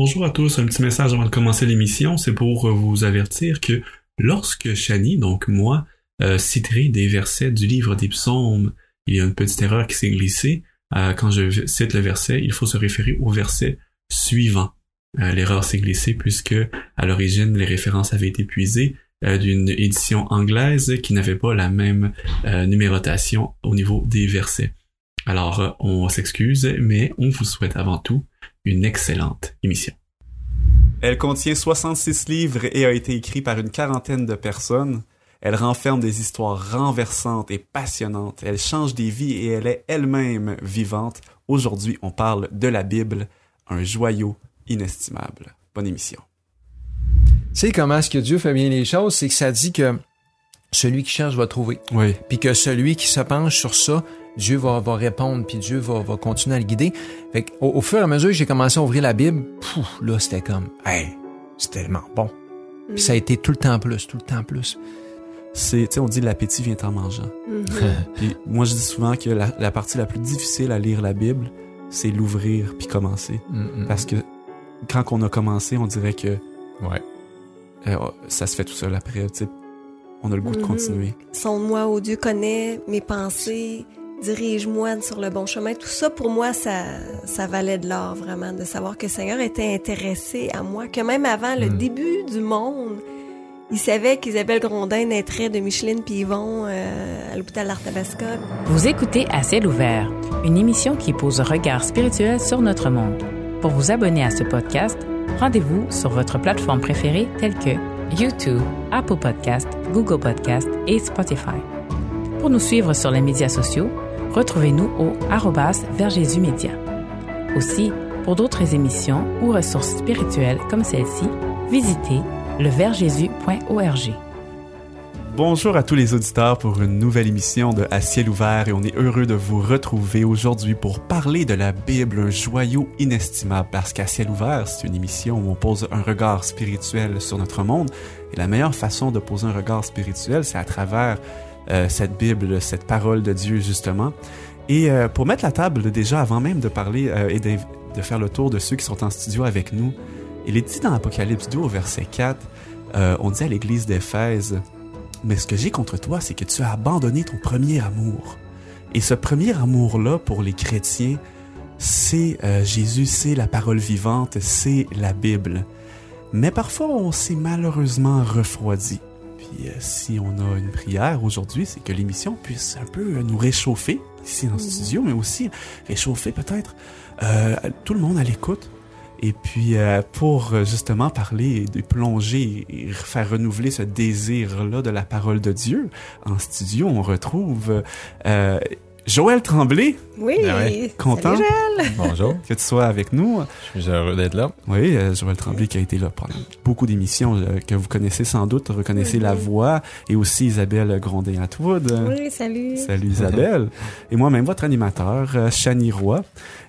Bonjour à tous, un petit message avant de commencer l'émission, c'est pour vous avertir que lorsque Shani, donc moi, euh, citerai des versets du livre des psaumes, il y a une petite erreur qui s'est glissée. Euh, quand je cite le verset, il faut se référer au verset suivant. Euh, l'erreur s'est glissée puisque à l'origine les références avaient été puisées euh, d'une édition anglaise qui n'avait pas la même numérotation au niveau des versets. Alors on s'excuse, mais on vous souhaite avant tout une excellente émission. Elle contient 66 livres et a été écrite par une quarantaine de personnes. Elle renferme des histoires renversantes et passionnantes. Elle change des vies et elle est elle-même vivante. Aujourd'hui, on parle de la Bible, un joyau inestimable. Bonne émission. Tu sais comment est-ce que Dieu fait bien les choses, c'est que ça dit que celui qui cherche va trouver. Oui. Puis que celui qui se penche sur ça, Dieu va, va répondre, puis Dieu va, va continuer à le guider. Fait au, au, fur et à mesure que j'ai commencé à ouvrir la Bible, pouf, là, c'était comme, hey, c'est tellement bon. Puis ça a été tout le temps plus, tout le temps plus. C'est, tu sais, on dit l'appétit vient en mangeant. puis moi, je dis souvent que la, la, partie la plus difficile à lire la Bible, c'est l'ouvrir puis commencer. Parce que quand on a commencé, on dirait que ouais. Euh, ça se fait tout seul après. Tu sais, on a le goût de continuer. Sonde-moi, ô Dieu connaît mes pensées, dirige-moi sur le bon chemin. Tout ça, pour moi, ça, ça valait de l'or, vraiment, de savoir que le Seigneur était intéressé à moi, que même avant le Mm. début du monde, il savait qu'Isabelle Grondin naîtrait de Micheline puis Yvon euh, à l'hôpital d'Arthabasca. Vous écoutez À ciel ouvert, une émission qui pose un regard spirituel sur notre monde. Pour vous abonner à ce podcast, rendez-vous sur votre plateforme préférée telle que YouTube, Apple Podcast, Google Podcast et Spotify. Pour nous suivre sur les médias sociaux, retrouvez-nous au arrobas vers Jésus Média. Aussi, pour d'autres émissions ou ressources spirituelles comme celle-ci, visitez leversjésus.org. Bonjour à tous les auditeurs pour une nouvelle émission de À ciel ouvert et on est heureux de vous retrouver aujourd'hui pour parler de la Bible, un joyau inestimable parce qu'à ciel ouvert, c'est une émission où on pose un regard spirituel sur notre monde et la meilleure façon de poser un regard spirituel, c'est à travers euh, cette Bible, cette parole de Dieu justement. Et euh, pour mettre la table déjà avant même de parler euh, et de, faire le tour de ceux qui sont en studio avec nous, il est dit dans Apocalypse 2 au verset 4, euh, on dit à l'église d'Éphèse, mais ce que j'ai contre toi, c'est que tu as abandonné ton premier amour. Et ce premier amour-là, pour les chrétiens, c'est euh, Jésus, c'est la parole vivante, c'est la Bible. Mais parfois, on s'est malheureusement refroidi. Puis euh, si on a une prière aujourd'hui, c'est que l'émission puisse un peu nous réchauffer ici en studio, mais aussi réchauffer peut-être euh, tout le monde à l'écoute. Et puis, euh, pour euh, justement parler de plonger et faire renouveler ce désir-là de la parole de Dieu, en studio, on retrouve euh, Joël Tremblay. Oui, ouais. Content Salut, Joël. Bonjour. que tu sois avec nous. Je suis heureux d'être là. Oui, euh, Joël Tremblay qui a été là pendant beaucoup d'émissions euh, que vous connaissez sans doute, reconnaissez la voix, et aussi Isabelle Grondin-Atwood. Oui, salut. Salut Isabelle. Et moi-même, votre animateur, euh, Chani Roy.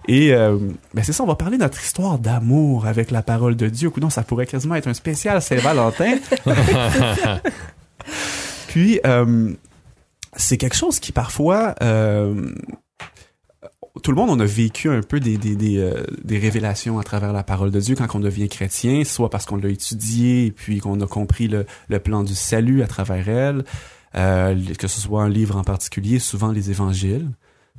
Et euh, ben c'est ça, on va parler de notre histoire d'amour avec la parole de Dieu. Coudon, ça pourrait quasiment être un spécial Saint-Valentin. Puis, euh, c'est quelque chose qui parfois... euh, tout le monde, on a vécu un peu des, des, des, euh, des révélations à travers la parole de Dieu quand on devient chrétien, soit parce qu'on l'a étudié et puis qu'on a compris le, le plan du salut à travers elle, euh, que ce soit un livre en particulier, souvent les évangiles,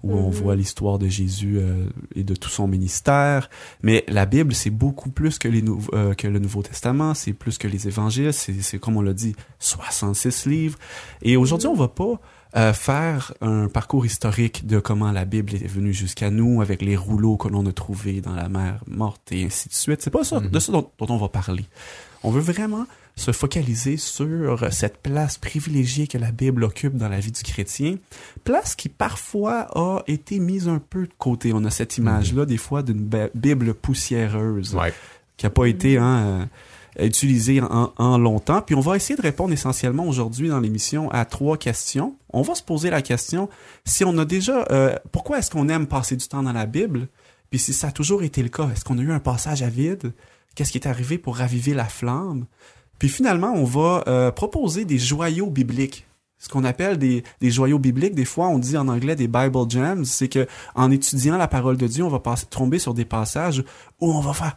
où on Mhm. voit l'histoire de Jésus euh, et de tout son ministère. Mais la Bible, c'est beaucoup plus que, les que le Nouveau Testament, c'est plus que les évangiles, c'est c'est comme on l'a dit, 66 livres. Et aujourd'hui, on va pas euh, faire un parcours historique de comment la Bible est venue jusqu'à nous avec les rouleaux que l'on a trouvés dans la mer morte et ainsi de suite. C'est pas ça, de ça dont, dont on va parler. On veut vraiment se focaliser sur cette place privilégiée que la Bible occupe dans la vie du chrétien, place qui parfois a été mise un peu de côté. On a cette image-là des fois d'une Bible poussiéreuse Ouais. qui a pas été hein, euh, utilisée en, en longtemps. Puis on va essayer de répondre essentiellement aujourd'hui dans l'émission à trois questions. On va se poser la question si on a déjà euh, pourquoi est-ce qu'on aime passer du temps dans la Bible? Puis si ça a toujours été le cas, est-ce qu'on a eu un passage à vide? Qu'est-ce qui est arrivé pour raviver la flamme? Puis finalement, on va euh, proposer des joyaux bibliques. Ce qu'on appelle des, des joyaux bibliques, des fois on dit en anglais des Bible Gems, c'est que en étudiant la parole de Dieu, on va passer, tomber sur des passages où on va faire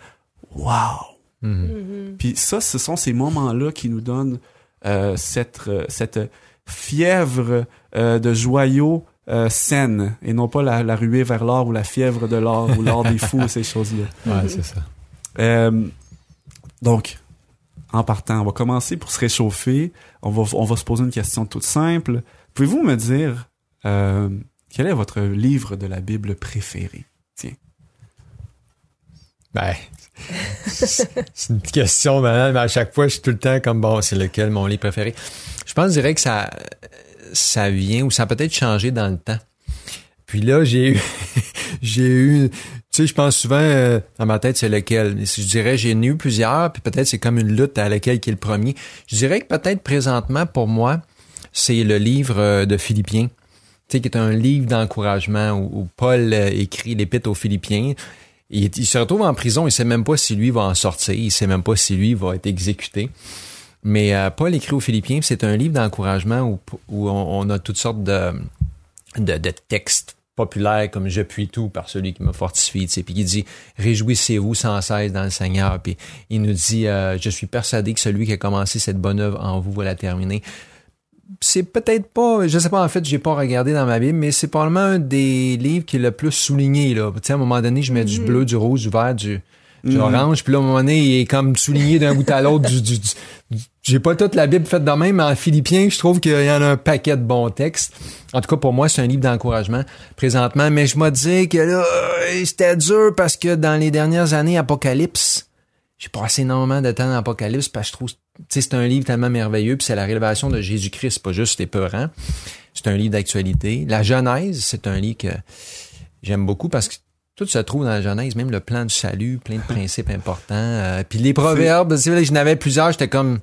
wow. Mhm. Mhm. Puis ça, ce sont ces moments-là qui nous donnent euh, cette, euh, cette fièvre euh, de joyaux euh, saine et non pas la, la ruée vers l'or ou la fièvre de l'or ou l'or des fous, ces choses-là. Ouais, c'est ça. Euh, donc, en partant, on va commencer pour se réchauffer. On va, on va se poser une question toute simple. Pouvez-vous me dire euh, quel est votre livre de la Bible préféré? Ben, c'est une question, mais à chaque fois, je suis tout le temps comme, bon, c'est lequel mon livre préféré? Je pense, je dirais que ça, ça vient ou ça a peut-être changé dans le temps. Puis là, j'ai eu, j'ai eu, tu sais, je pense souvent euh, dans ma tête, c'est lequel? Je dirais, j'ai eu plusieurs, puis peut-être c'est comme une lutte à laquelle qui est le premier. Je dirais que peut-être présentement, pour moi, c'est le livre euh, de Philippiens. Tu sais, qui est un livre d'encouragement où, où Paul euh, écrit l'épître aux Philippiens. Il, se retrouve en prison, il sait même pas si lui va en sortir, il sait même pas si lui va être exécuté. Mais euh, Paul écrit aux Philippiens, c'est un livre d'encouragement où, où on, a toutes sortes de, de, textes populaires comme Je puis tout par celui qui me fortifie, tu sais, puis il dit réjouissez-vous sans cesse dans le Seigneur, puis il nous dit euh, je suis persuadé que celui qui a commencé cette bonne œuvre en vous va la terminer. C'est peut-être pas, je sais pas en fait, j'ai pas regardé dans ma Bible, mais c'est probablement un des livres qui est le plus souligné là. Tu sais, à un moment donné, je mets du bleu, du rouge, du vert, du du Mhm. orange, puis là, à un moment donné, il est comme souligné d'un bout à l'autre. du, du- du- du- J'ai pas toute la Bible faite de même, mais en philippien, je trouve qu'il y en a un paquet de bons textes. En tout cas, pour moi, c'est un livre d'encouragement présentement. Mais je me dis que là, euh, c'était dur parce que dans les dernières années, Apocalypse, j'ai passé énormément de temps dans Apocalypse parce que je trouve, c'est un livre tellement merveilleux, puis c'est la révélation de Jésus-Christ, c'est pas juste épeurant. C'est un livre d'actualité. La Genèse, c'est un livre que j'aime beaucoup parce que tout se trouve dans la Genèse, même le plan du salut, plein de principes importants. Euh, puis les proverbes, tu sais, là, j'en avais plusieurs, j'étais comme...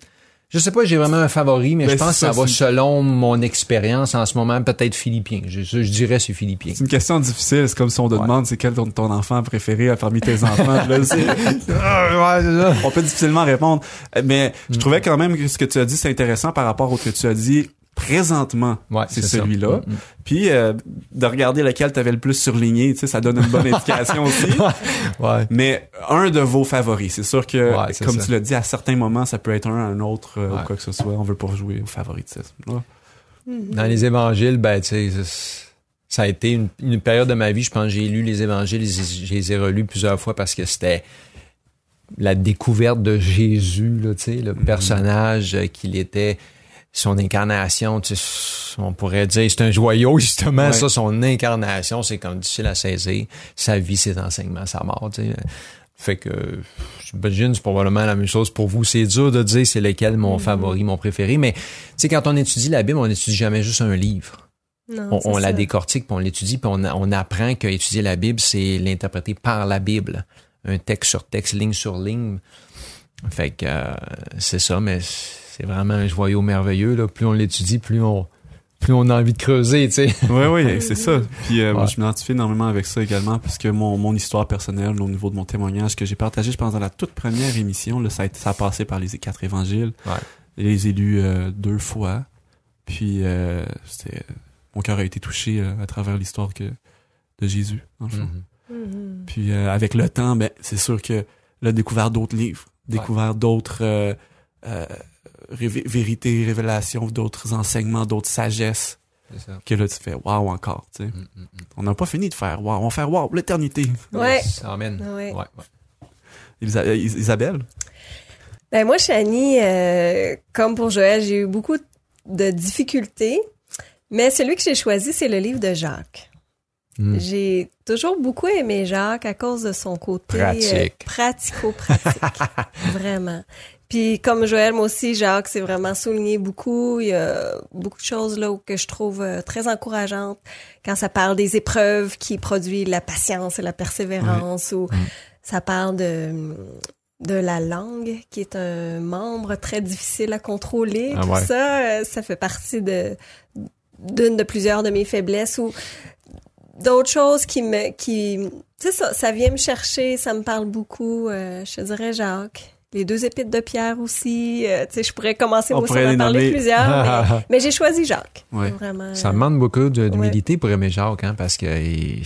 Je sais pas, j'ai vraiment un favori, mais Ben, je pense que ça, va selon mon expérience en ce moment, peut-être philippien. Je, dirais c'est philippien. C'est une question difficile. C'est comme si on te Ouais. demande c'est quel ton, ton enfant préféré parmi tes enfants. Là, Ah, on peut difficilement répondre. Euh, Mais je Mm. trouvais quand même que ce que tu as dit, c'est intéressant par rapport au que tu as dit présentement. Ouais, c'est celui-là. Mm, mm. Puis euh, de regarder lequel tu avais le plus surligné, tu sais, ça donne une bonne indication aussi. Ouais. Mais un de vos favoris, c'est sûr que, Ouais, comme ça. tu l'as dit, à certains moments, ça peut être un, un autre euh, Ouais. ou quoi que ce soit. On veut pas jouer au favoritisme. là. Dans les évangiles, ben, tu sais, ça- a été une, une période de ma vie, je pense que j'ai lu les évangiles, je je les ai relus plusieurs fois parce que c'était la découverte de Jésus, là, tu sais, le personnage euh, qu'il était, son incarnation, tu sais, on pourrait dire, c'est un joyau, justement, Ouais. ça, son incarnation, c'est comme difficile à saisir, sa vie, ses enseignements, sa mort, tu sais. Fait que, j'imagine, c'est probablement la même chose pour vous. C'est dur de dire c'est lequel mon favori, mon préféré, mais, tu sais, quand on étudie la Bible, on n'étudie jamais juste un livre Non, on, on la décortique, puis on l'étudie, puis on, on apprend qu'étudier la Bible, c'est l'interpréter par la Bible. Un texte sur texte, ligne sur ligne. Fait que euh, c'est ça, mais c'est vraiment un joyau merveilleux. Là. Plus on l'étudie, plus on, plus on a envie de creuser, tu sais. Oui, oui, c'est ça. Puis euh, moi, je m'identifie énormément avec ça également, parce que mon, mon histoire personnelle, au niveau de mon témoignage que j'ai partagé, je pense, dans la toute première émission, là, ça, a, été- ça a passé par les quatre évangiles. Ouais. Je les ai lus euh, deux fois. Puis euh, c'était mon cœur a été touché euh, à travers l'histoire que de Jésus, fond. Mhm. Mhm. Puis euh, avec le temps, ben c'est sûr que là, découvert d'autres livres, découvert d'autres euh, révé- vérités, révélations, d'autres enseignements, d'autres sagesses, ça. que là, tu fais wow encore, tu sais. Mhm, mhm. On n'a pas fini de faire wow, on va faire wow, l'éternité. Ouais. Amen. Ouais. Ouais, ouais. Isa- euh, Is- Isabelle? Ben moi, Chani, euh, comme pour Joël, j'ai eu beaucoup de difficultés, mais celui que j'ai choisi, c'est le livre de Jacques. Mm. J'ai toujours beaucoup aimé Jacques à cause de son côté euh, Pratique. pratico-pratique. vraiment. Puis comme Joël, moi aussi, Jacques, c'est vraiment souligné beaucoup. Il y a beaucoup de choses là où que je trouve euh, très encourageantes quand ça parle des épreuves qui produisent la patience et la persévérance ou ça parle de de la langue qui est un membre très difficile à contrôler. Ah Tout ouais. ça, euh, ça fait partie de d'une de plusieurs de mes faiblesses ou d'autres choses qui me qui tu sais ça ça vient me chercher ça me parle beaucoup euh, je te dirais Jacques les deux épîtres de Pierre aussi euh, tu sais je pourrais commencer moi pourrait à en parler plusieurs mais, mais j'ai choisi Jacques Ouais. vraiment Ça demande beaucoup d'humilité pour aimer Jacques, hein, parce que il,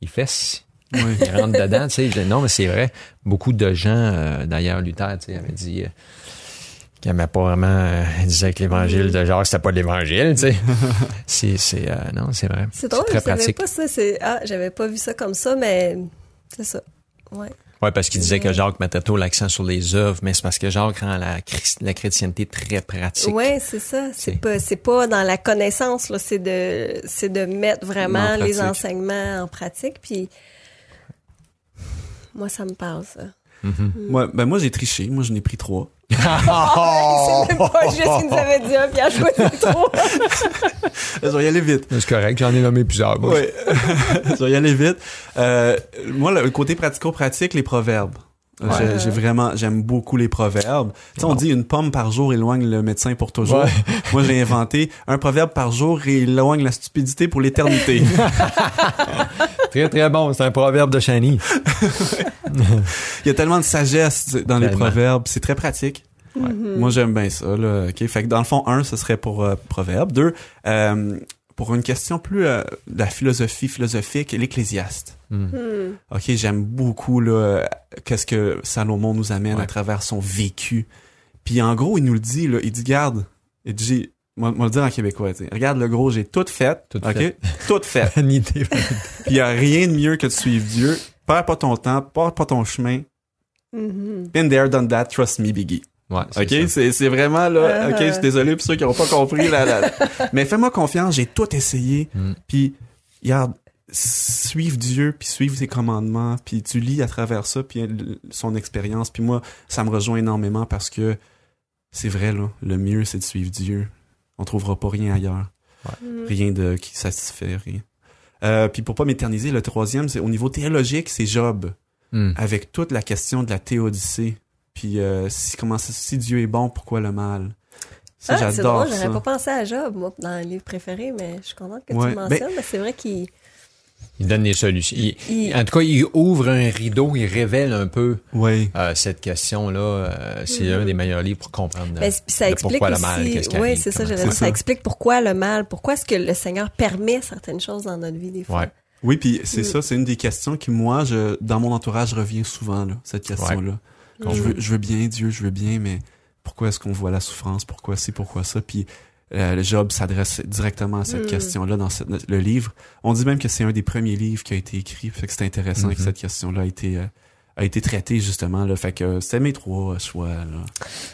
il fesse. Oui. Il rentre dedans, tu sais. Je- Non, mais c'est vrai. Beaucoup de gens, euh, d'ailleurs, Luther, tu sais, avaient dit qu'il n'aimait pas vraiment. euh, il disait que l'évangile de Jacques, c'était pas de l'évangile, tu sais. c'est, c'est, euh, non, c'est vrai. C'est drôle, très je savais pratique. pas ça. C'est, ah, j'avais pas vu ça comme ça, mais c'est ça. Ouais. Oui, parce qu'il disait que Jacques mettait trop l'accent sur les œuvres, mais c'est parce que Jacques rend la, la chrétienté très pratique. Ouais, c'est ça. C'est- pas, c'est pas dans la connaissance, là. C'est de, c'est de mettre vraiment En les enseignements en pratique. Puis, moi, ça me parle, ça. Moi, ben moi, j'ai triché. Moi, je n'ai pris trois. C'est même pas juste qu'il nous avait dit un, puis il a choisi trois. Je vais y aller vite. C'est correct, j'en ai nommé plusieurs. moi. Oui. je vais y aller vite. Euh, moi, le côté pratico-pratique, les proverbes. J'ai- Ouais. J'ai vraiment, j'aime beaucoup les proverbes. Tu sais, on dit une pomme par jour éloigne le médecin pour toujours. Ouais. Moi, j'ai inventé un proverbe par jour éloigne la stupidité pour l'éternité. Très, très bon. C'est un proverbe de Chani. Il y a tellement de sagesse dans les proverbes. C'est très pratique. Moi, j'aime bien ça. Là. OK. Fait que dans le fond, un, ce serait pour euh, proverbe. Deux, euh, pour une question plus euh, de la philosophie philosophique, l'ecclésiaste. Hmm. OK, j'aime beaucoup là qu'est-ce que Salomon nous amène Ouais. à travers son vécu. Puis en gros, il nous le dit là, il dit garde, il dit moi, moi le dire en québécois, tu sais, regarde le gros, j'ai tout fait, Tout OK? fait. Tout fait. Une idée. Puis il y a rien de mieux que de suivre Dieu. Perds pas ton temps, perds pas ton chemin. Mhm. Been there, done that, trust me, Biggie. Ouais, c'est OK, ça. c'est c'est vraiment là, OK, Uh-huh. je suis désolé pour ceux qui n'ont pas compris là, là, là. Mais fais-moi confiance, j'ai tout essayé. Mm. Puis regarde, suivre Dieu, puis suivre ses commandements, puis tu lis à travers ça, puis son expérience. Puis moi, ça me rejoint énormément parce que c'est vrai là, le mieux c'est de suivre Dieu. On trouvera pas rien ailleurs, Mhm. rien de qui satisfait rien. Euh, puis pour pas m'éterniser, le troisième, c'est au niveau théologique, c'est Job Hmm. avec toute la question de la théodicée. Puis euh, si, comment ça- si Dieu est bon, pourquoi le mal? Ça, Ah, c'est j'adore j'aurais pas pensé à Job, moi, dans les livres préférés, mais je suis contente que Ouais, tu le mentionnes, mais c'est vrai qu'il... Il donne des solutions. Il- il- en tout cas, il ouvre un rideau, il révèle un peu Oui. euh, cette question-là. euh, c'est un des meilleurs livres pour comprendre. Ben, euh, puis ça le explique pourquoi aussi, le mal, qu'est-ce qui oui, arrive, c'est ça, j'allais dire, ça ça. explique pourquoi le mal, pourquoi est-ce que le Seigneur permet certaines choses dans notre vie des fois. Ouais. Oui, puis c'est Mm. ça, c'est une des questions qui, moi, je, dans mon entourage, revient souvent, là, cette question-là. Je, veux, je veux bien Dieu, je veux bien, mais pourquoi est-ce qu'on voit la souffrance? Pourquoi c'est, pourquoi ça? Puis euh, le Job s'adresse directement à cette Mm. question-là dans le livre. On dit même que c'est un des premiers livres qui a été écrit, fait que c'est intéressant Mhm. que cette question-là a été, euh, a été traitée, justement. Là, fait que c'était mes trois choix. Là.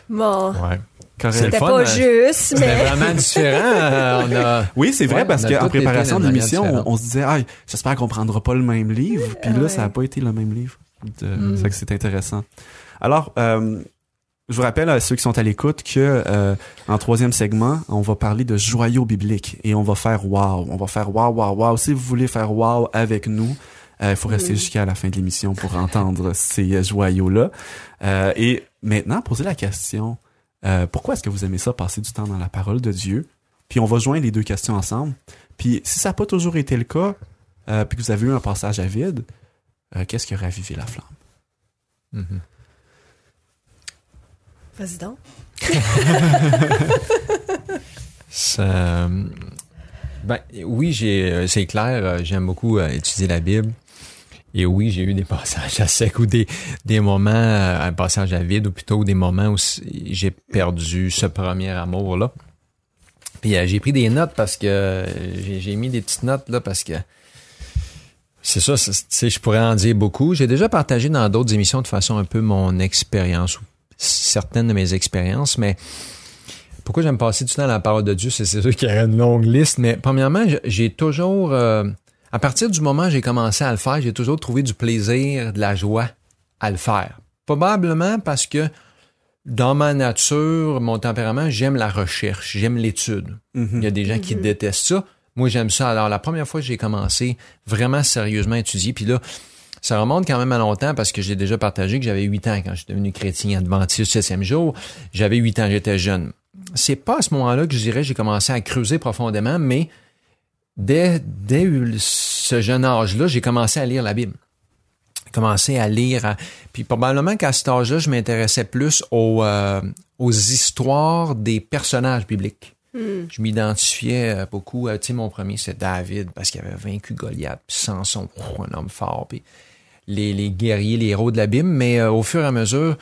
Bon, Ouais. C'était pas hein. juste, C'était mais... vraiment différent. euh, on a... Oui, c'est vrai Ouais, parce qu'en préparation de l'émission, on, on se disait, ah, j'espère qu'on prendra pas le même livre. Puis là, Ouais. ça a pas été le même livre. De... Mm. Fait que c'est intéressant. Alors, euh, je vous rappelle à ceux qui sont à l'écoute que euh, en troisième segment, on va parler de joyaux bibliques et on va faire wow. On va faire wow, wow, wow. Si vous voulez faire wow avec nous, euh, il faut rester Mm. jusqu'à la fin de l'émission pour entendre ces euh, joyaux-là. Euh, et maintenant, posez la question euh, pourquoi est-ce que vous aimez ça, passer du temps dans la parole de Dieu? Puis on va joindre les deux questions ensemble. Puis si ça n'a pas toujours été le cas, euh, puis que vous avez eu un passage à vide, euh, qu'est-ce qui a ravivé la flamme? Mhm. Vas-y euh, ben, oui, euh, c'est clair, euh, j'aime beaucoup étudier la Bible. Et oui, j'ai eu des passages à sec ou des, des moments, un passage à vide, ou plutôt des moments où j'ai perdu ce premier amour-là. Puis j'ai pris des notes parce que j'ai, mis des petites notes là parce que c'est ça, je pourrais en dire beaucoup. J'ai déjà partagé dans d'autres émissions de façon un peu mon expérience ou certaines de mes expériences, mais pourquoi j'aime passer du temps à la parole de Dieu, c'est sûr qu'il y aurait une longue liste, mais premièrement, j'ai toujours, euh, à partir du moment où j'ai commencé à le faire, j'ai toujours trouvé du plaisir, de la joie à le faire. Probablement parce que dans ma nature, mon tempérament, j'aime la recherche, j'aime l'étude. Il y a des gens qui détestent ça. Moi, j'aime ça. Alors, la première fois que j'ai commencé vraiment sérieusement à étudier, puis là, ça remonte quand même à longtemps parce que j'ai déjà partagé que j'avais 8 ans quand je suis devenu chrétien adventiste septième jour. J'avais 8 ans, j'étais jeune. C'est pas à ce moment-là que je dirais j'ai commencé à creuser profondément, mais dès, dès ce jeune âge-là, j'ai commencé à lire la Bible. J'ai commencé à lire. à- Puis probablement qu'à cet âge-là, je m'intéressais plus aux, euh, aux histoires des personnages bibliques. Hmm. Je m'identifiais euh, beaucoup. euh, Tu sais, mon premier, c'est David, parce qu'il avait vaincu Goliath, puis Samson, un homme fort. Puis les, les guerriers, les héros de la Bible, mais euh, au fur et à mesure,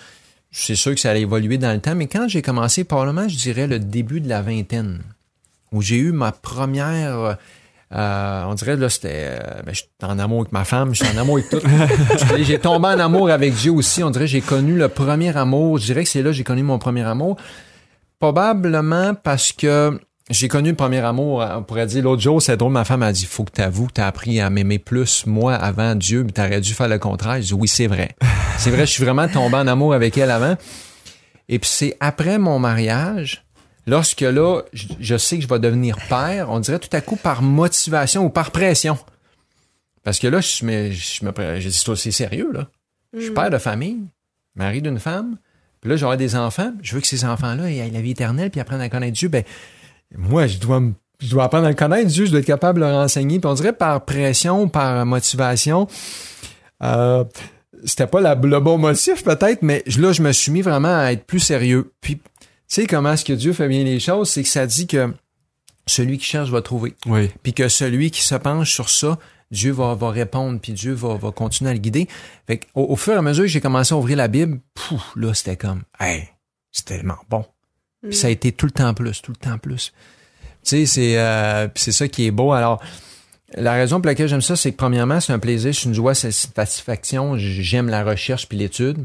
c'est sûr que ça allait évoluer dans le temps. Mais quand j'ai commencé, probablement, je dirais le début de la vingtaine, où j'ai eu ma première euh, on dirait là c'était euh, ben, j'étais en amour avec ma femme, j'étais en amour avec tout. j'ai tombé en amour avec Dieu aussi. On dirait j'ai connu le premier amour. Je dirais que c'est là que j'ai connu mon premier amour. Probablement parce que j'ai connu le premier amour, on pourrait dire l'autre jour, c'est drôle, ma femme a dit faut que t'avoues que t'as appris à m'aimer plus moi avant Dieu, mais t'aurais dû faire le contraire. Je dis oui, c'est vrai. c'est vrai, je suis vraiment tombé en amour avec elle avant. Et puis c'est après mon mariage Lorsque là, je, sais que je vais devenir père, on dirait tout à coup par motivation ou par pression. Parce que là, je me, je me, j'ai dit, c'est sérieux, là. Je suis mm. père de famille, mari d'une femme, puis là, j'aurai des enfants, je veux que ces enfants-là aient la vie éternelle, puis apprennent à connaître Dieu. Ben, moi, je dois je dois apprendre à le connaître, Dieu, je dois être capable de leur enseigner. Puis on dirait par pression, par motivation, euh, c'était pas la, le bon motif peut-être, mais là, je me suis mis vraiment à être plus sérieux. Puis sais comment est-ce que Dieu fait bien les choses, c'est que ça dit que celui qui cherche va trouver. Oui. Puis que celui qui se penche sur ça, Dieu va, va répondre, puis Dieu va, va continuer à le guider. Fait au, fur et à mesure que j'ai commencé à ouvrir la Bible, pouf, là, c'était comme, hey, c'est tellement bon. Puis ça a été tout le temps plus, tout le temps plus. Tu sais, c'est euh, c'est ça qui est beau. Alors, la raison pour laquelle j'aime ça, c'est que premièrement, c'est un plaisir, c'est une joie, c'est une satisfaction. J'aime la recherche puis l'étude.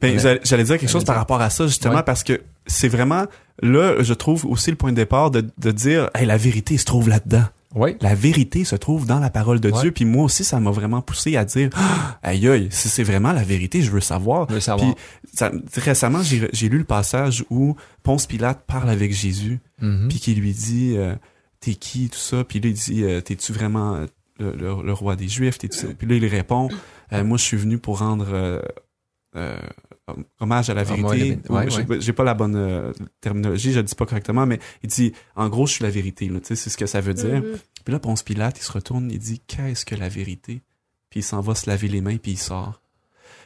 Ben, j'allais dire quelque chose par rapport à ça, justement, parce que c'est vraiment, là, je trouve aussi le point de départ de, de dire, hey, la vérité se trouve là-dedans. Oui. La vérité se trouve dans la parole de Dieu. Puis moi aussi, ça m'a vraiment poussé à dire, ah, aïe aïe, si c'est vraiment la vérité, je veux savoir. Je veux savoir. Puis récemment, j'ai lu le passage où Ponce Pilate parle avec Jésus, mm-hmm. puis qui lui dit, euh, t'es qui, tout ça. Puis là, il dit, euh, t'es-tu vraiment le, le, roi des Juifs? Puis là, il répond, euh, moi, je suis venu pour rendre hommage à la vérité. J'ai pas la bonne euh, terminologie, je le dis pas correctement, mais il dit, en gros, je suis la vérité. C'est ce que ça veut dire. Mm-hmm. Puis là, Ponce Pilate, il se retourne, il dit, qu'est-ce que la vérité? Puis il s'en va se laver les mains, puis il sort.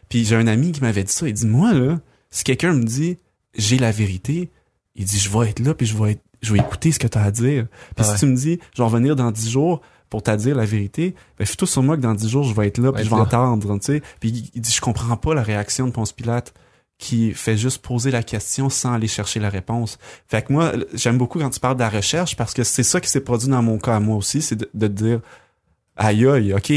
Puis j'ai un ami qui m'avait dit ça, il dit, moi, là, si quelqu'un me dit, j'ai la vérité, il dit, je vais être là, puis je vais être, je vais écouter ce que tu as à dire. Puis si tu me dis, je vais revenir dans dix jours, pour te dire la vérité, ben tout sur moi que dans dix jours, je vais être là, puis je vais entendre, tu sais. Puis il dit, je comprends pas la réaction de Ponce Pilate qui fait juste poser la question sans aller chercher la réponse. Fait que moi, j'aime beaucoup quand tu parles de la recherche parce que c'est ça qui s'est produit dans mon cas à moi aussi, c'est de, de dire, aïe aïe, ok,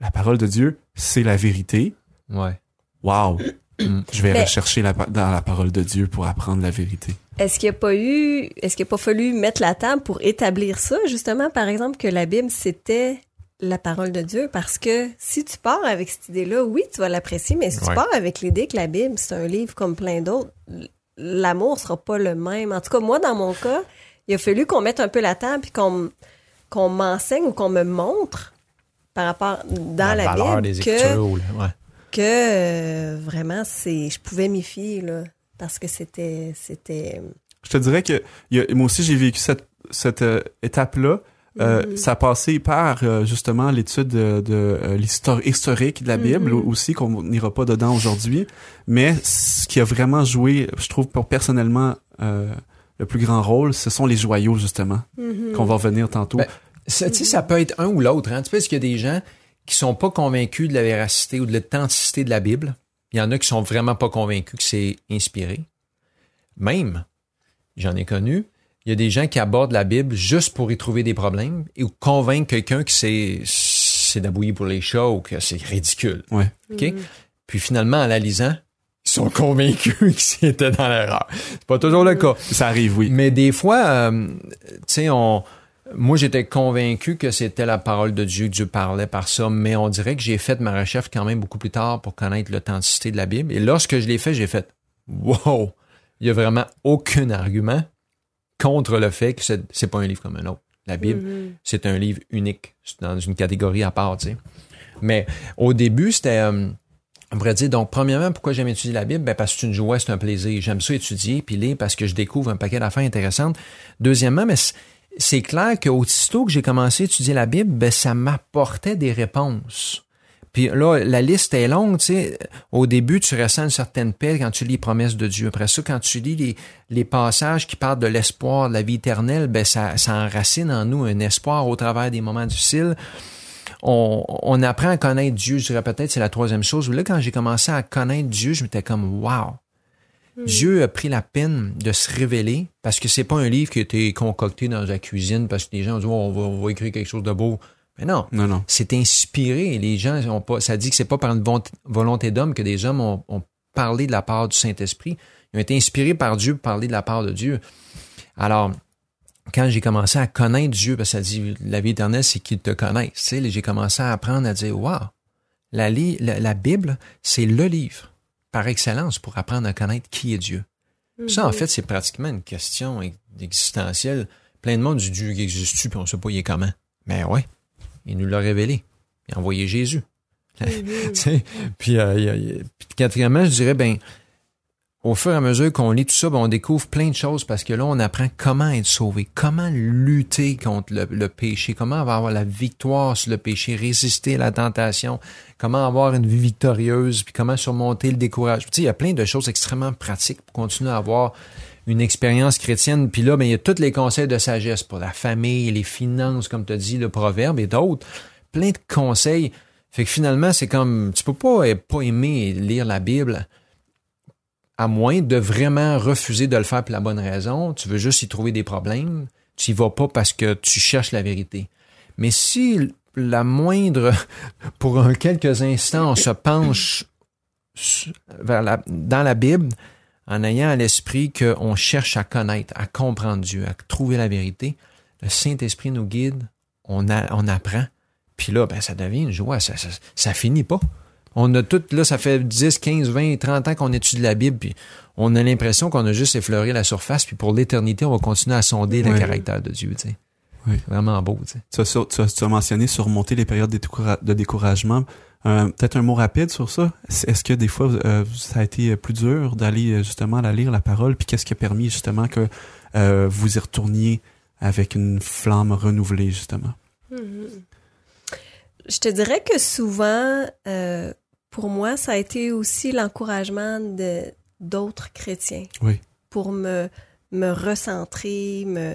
la parole de Dieu, c'est la vérité. Ouais. Wow. Mm. Je vais rechercher la, dans la parole de Dieu pour apprendre la vérité. Est-ce qu'il n'y a pas eu, est-ce qu'il a pas fallu mettre la table pour établir ça, justement, par exemple, que la Bible, c'était la parole de Dieu? Parce que si tu pars avec cette idée-là, oui, tu vas l'apprécier, mais si tu pars avec l'idée que la Bible, c'est un livre comme plein d'autres, l'amour sera pas le même. En tout cas, moi, dans mon cas, il a fallu qu'on mette un peu la table puis qu'on, qu'on m'enseigne ou qu'on me montre par rapport dans la, Bible que, que euh, vraiment, c'est, je pouvais m'y fier, là parce que c'était c'était je te dirais que moi aussi j'ai vécu cette cette euh, étape là euh, mm-hmm. ça a passé par euh, justement l'étude de, de l'histoire historique de la Bible mm-hmm. aussi qu'on n'ira pas dedans aujourd'hui mais ce qui a vraiment joué je trouve pour personnellement le plus grand rôle ce sont les joyaux justement mm-hmm. qu'on va revenir tantôt ben, ça, ça peut être un ou l'autre hein. tu sais parce qu'il y a des gens qui sont pas convaincus de la véracité ou de l'authenticité de la Bible il y en a qui sont vraiment pas convaincus que c'est inspiré. Même, j'en ai connu, il y a des gens qui abordent la Bible juste pour y trouver des problèmes et convaincre quelqu'un que c'est c'est d'abouiller pour les chats ou que c'est ridicule. Ouais. OK? Mm. Puis finalement, en la lisant, ils sont convaincus qu'ils étaient dans l'erreur. C'est pas toujours le cas. Ça arrive, oui. Mais des fois, euh, tu sais, on moi, j'étais convaincu que c'était la parole de Dieu, que Dieu parlait par ça, mais on dirait que j'ai fait ma recherche quand même beaucoup plus tard pour connaître l'authenticité de la Bible. Et lorsque je l'ai fait, j'ai fait Wow! Il n'y a vraiment aucun argument contre le fait que c'est pas un livre comme un autre. La Bible, mm-hmm. c'est un livre unique, dans une catégorie à part, tu sais. Mais au début, c'était. Euh, on pourrait dire, donc, premièrement, pourquoi j'aime étudier la Bible? Ben, parce que c'est une joie, c'est un plaisir. J'aime ça étudier, puis lire parce que je découvre un paquet d'affaires intéressantes. Deuxièmement, mais c'est clair qu'aussitôt que j'ai commencé à étudier la Bible, ben, ça m'apportait des réponses. Puis là, la liste est longue, tu sais. Au début, tu ressens une certaine paix quand tu lis les promesses de Dieu. Après ça, quand tu lis les, passages qui parlent de l'espoir, de la vie éternelle, ben ça, ça enracine en nous un espoir au travers des moments difficiles. on, on apprend à connaître Dieu, je dirais peut-être c'est la troisième chose. Là, quand j'ai commencé à connaître Dieu, je m'étais comme wow. Dieu a pris la peine de se révéler parce que c'est pas un livre qui a été concocté dans la cuisine parce que les gens ont dit oh, on, va, on va écrire quelque chose de beau. Mais non, Non, non. c'est inspiré. Les gens ont pas, ça dit que c'est pas par une volonté d'homme que des hommes ont, ont parlé de la part du Saint-Esprit. Ils ont été inspirés par Dieu pour parler de la part de Dieu. Alors, quand j'ai commencé à connaître Dieu, parce que ça dit la vie éternelle, c'est qu'il te connaisse. J'ai commencé à apprendre à dire, la, li- la, la Bible, c'est le livre par excellence pour apprendre à connaître qui est Dieu. Ça, en fait, c'est pratiquement une question ex- existentielle. Plein de monde dit Dieu qui existe-tu, puis on sait pas il est comment. Mais ouais, il nous l'a révélé. Il a envoyé Jésus. Tu sais, puis, euh, il y a- il y a- puis quatrièmement, je dirais, ben, au fur et à mesure qu'on lit tout ça, ben, on découvre plein de choses parce que là, on apprend comment être sauvé, comment lutter contre le, péché, comment avoir la victoire sur le péché, résister à la tentation, comment avoir une vie victorieuse, puis comment surmonter le découragement. Tu il y a plein de choses extrêmement pratiques pour continuer à avoir une expérience chrétienne. Puis là, ben, il y a tous les conseils de sagesse pour la famille, les finances, comme tu as dit, le proverbe et d'autres. Plein de conseils. Fait que finalement, c'est comme, tu peux pas, euh, pas aimer lire la Bible à moins de vraiment refuser de le faire pour la bonne raison. Tu veux juste y trouver des problèmes. Tu y vas pas parce que tu cherches la vérité. Mais si la moindre, pour quelques instants, on se penche dans la Bible en ayant à l'esprit qu'on cherche à connaître, à comprendre Dieu, à trouver la vérité, le Saint-Esprit nous guide, on apprend, puis là, ben, ça devient une joie, ça, ça, ça finit pas. On a tout, là, ça fait 10, 15, 20, 30 ans qu'on étudie la Bible, puis on a l'impression qu'on a juste effleuré la surface, puis pour l'éternité, on va continuer à sonder le caractère de Dieu, tu sais. Oui. Vraiment beau, tu sais. Tu as, sur- tu as- tu as mentionné surmonter les périodes de découra- de découragement. Euh, Peut-être un mot rapide sur ça? Est- Est-ce que des fois, euh, ça a été plus dur d'aller euh, justement la lire la parole, puis qu'est-ce qui a permis justement que euh, vous y retourniez avec une flamme renouvelée justement? Mhm. Je te dirais que souvent, euh, pour moi, ça a été aussi l'encouragement de d'autres chrétiens. Oui. Pour me, me recentrer, me...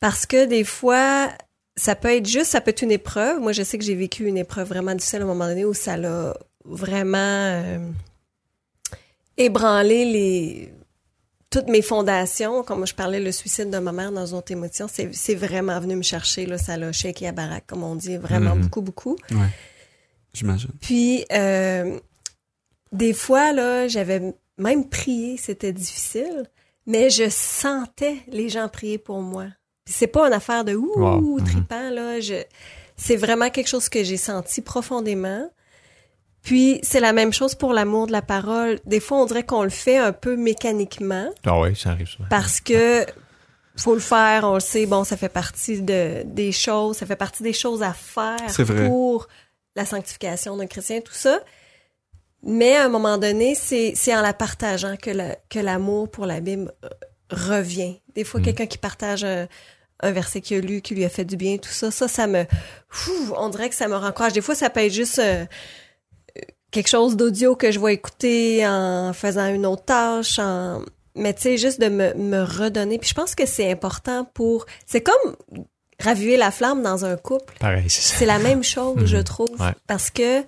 Parce que des fois, ça peut être juste, ça peut être une épreuve. Moi, je sais que j'ai vécu une épreuve vraiment difficile à un moment donné où ça l'a vraiment euh, ébranlé les toutes mes fondations, comme je parlais, le suicide de ma mère dans une autre émotion, c'est c'est vraiment venu me chercher, là, ça l'a shaké à baraque, comme on dit, vraiment Mhm. beaucoup, beaucoup. Ouais. J'imagine. Puis, euh, des fois, là, j'avais même prié, c'était difficile, mais je sentais les gens prier pour moi. C'est pas une affaire de ouh, Wow. Mhm. tripant, là. Je, c'est vraiment quelque chose que j'ai senti profondément. Puis c'est la même chose pour l'amour de la parole. Des fois, on dirait qu'on le fait un peu mécaniquement Ah oui, ça arrive souvent. parce que faut le faire, on le sait, bon, ça fait partie de, des choses, ça fait partie des choses à faire C'est vrai. pour la sanctification d'un chrétien, tout ça. Mais à un moment donné, c'est c'est en la partageant que la- que l'amour pour la Bible euh, revient. Des fois, Mm. quelqu'un qui partage un, un verset qu'il a lu, qui lui a fait du bien, tout ça, ça, ça me... Fou, on dirait que ça me rencourage. Des fois, ça peut être juste euh, quelque chose d'audio que je vais écouter en faisant une autre tâche, en... mais tu sais, juste de me, me redonner. Puis je pense que c'est important pour... C'est comme raviver la flamme dans un couple. Pareil, c'est ça. C'est la même chose, Mhm. je trouve, Ouais. parce que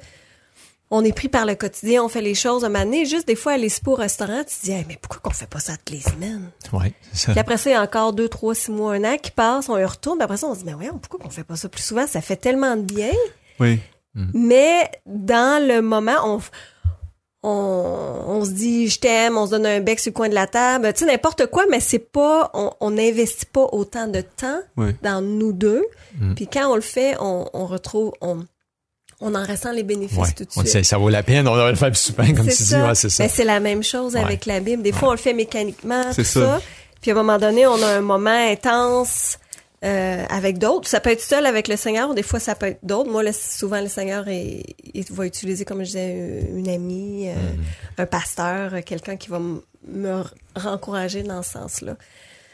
on est pris par le quotidien, on fait les choses. Un moment donné, juste des fois, aller se au restaurant, tu te dis, Hey, mais pourquoi qu'on fait pas ça toutes les semaines? Ouais, c'est ça. Puis après ça, il y a encore deux, trois, six mois, un an qui passe, on y retourne, puis après ça, on se dit, mais voyons, pourquoi qu'on fait pas ça plus souvent? Ça fait tellement de bien. Oui. Mais dans le moment, on, on, on se dit, je t'aime, on se donne un bec sur le coin de la table, tu sais, n'importe quoi, mais c'est pas, on n'investit pas autant de temps Oui. dans nous deux. Mm. Puis quand on le fait, on, on retrouve, on, on en ressent les bénéfices Ouais. tout de suite. sait, ça vaut la peine, on devrait le faire plus souvent, comme tu dis. Ouais, c'est ça. Mais c'est la même chose Ouais. avec la Bible. Des fois, on le fait mécaniquement, C'est tout ça. ça. Puis à un moment donné, on a un moment intense euh, avec d'autres. Ça peut être seul avec le Seigneur, ou des fois ça peut être d'autres. Moi, là, souvent, le Seigneur est- il va utiliser, comme je disais, une amie, euh, Mm-hmm. un pasteur, euh, quelqu'un qui va me rencourager dans ce sens-là.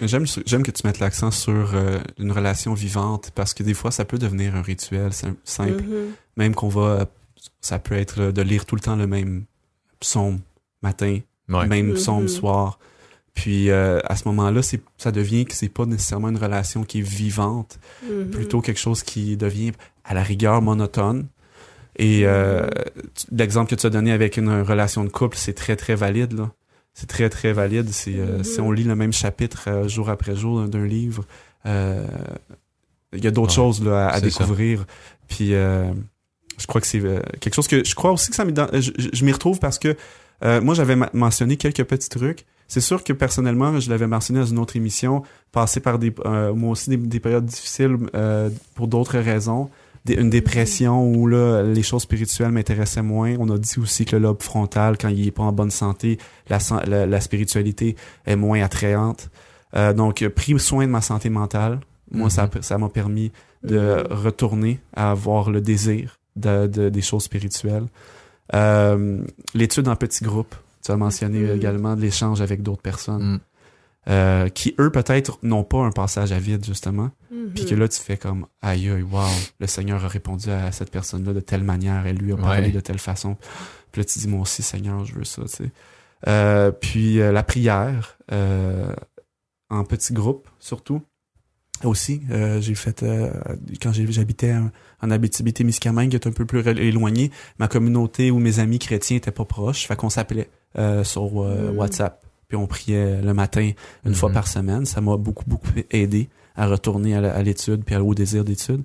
J'aime j'aime que tu mettes l'accent sur euh, une relation vivante parce que des fois ça peut devenir un rituel sim- simple. Mhm. Même qu'on va ça peut être de lire tout le temps le même psaume matin, Ouais. même psaume Mhm. soir. Puis euh, à ce moment-là, c'est ça devient que c'est pas nécessairement une relation qui est vivante, Mhm. plutôt quelque chose qui devient à la rigueur monotone. Et euh, l'exemple que tu as donné avec une relation de couple, c'est très, très valide. là. C'est très, très valide. C'est, euh, Si on lit le même chapitre euh, jour après jour d'un- livre, euh, il y a d'autres Ouais, choses là, à, à c'est ça. découvrir. Puis euh, je crois que c'est euh, quelque chose que... Je crois aussi que ça je, je- je m'y retrouve parce que euh, moi, j'avais mentionné quelques petits trucs. C'est sûr que personnellement, je l'avais mentionné dans une autre émission, passer par des, euh, moi aussi des, des périodes difficiles euh, pour d'autres raisons. Des- une dépression où là, les choses spirituelles m'intéressaient moins. On a dit aussi que le lobe frontal, quand il est pas en bonne santé, la, san- la, la spiritualité est moins attrayante. Euh, donc, pris soin de ma santé mentale. Moi, Mhm. ça ça m'a permis de retourner à avoir le désir de, de- des choses spirituelles. Euh, L'étude en petits groupes. Tu as mentionné Mhm. également de l'échange avec d'autres personnes Mm. euh, qui, eux, peut-être, n'ont pas un passage à vide, justement. Mhm. Puis que là, tu fais comme, aïe, aïe, wow, le Seigneur a répondu à cette personne-là de telle manière, elle lui a parlé Ouais. de telle façon. Puis là, tu dis, moi aussi, Seigneur, je veux ça, tu sais. Euh, puis euh, la prière, euh, en petits groupes, surtout. Aussi, euh, j'ai fait, euh, quand j'habitais en, Abitibi-Témiscamingue, qui est un peu plus éloigné, ma communauté ou mes amis chrétiens étaient pas proches, fait qu'on s'appelait euh, sur euh, Mm. WhatsApp, puis on priait le matin une fois par semaine. Ça m'a beaucoup, beaucoup aidé à retourner à à l'étude puis au désir d'étude.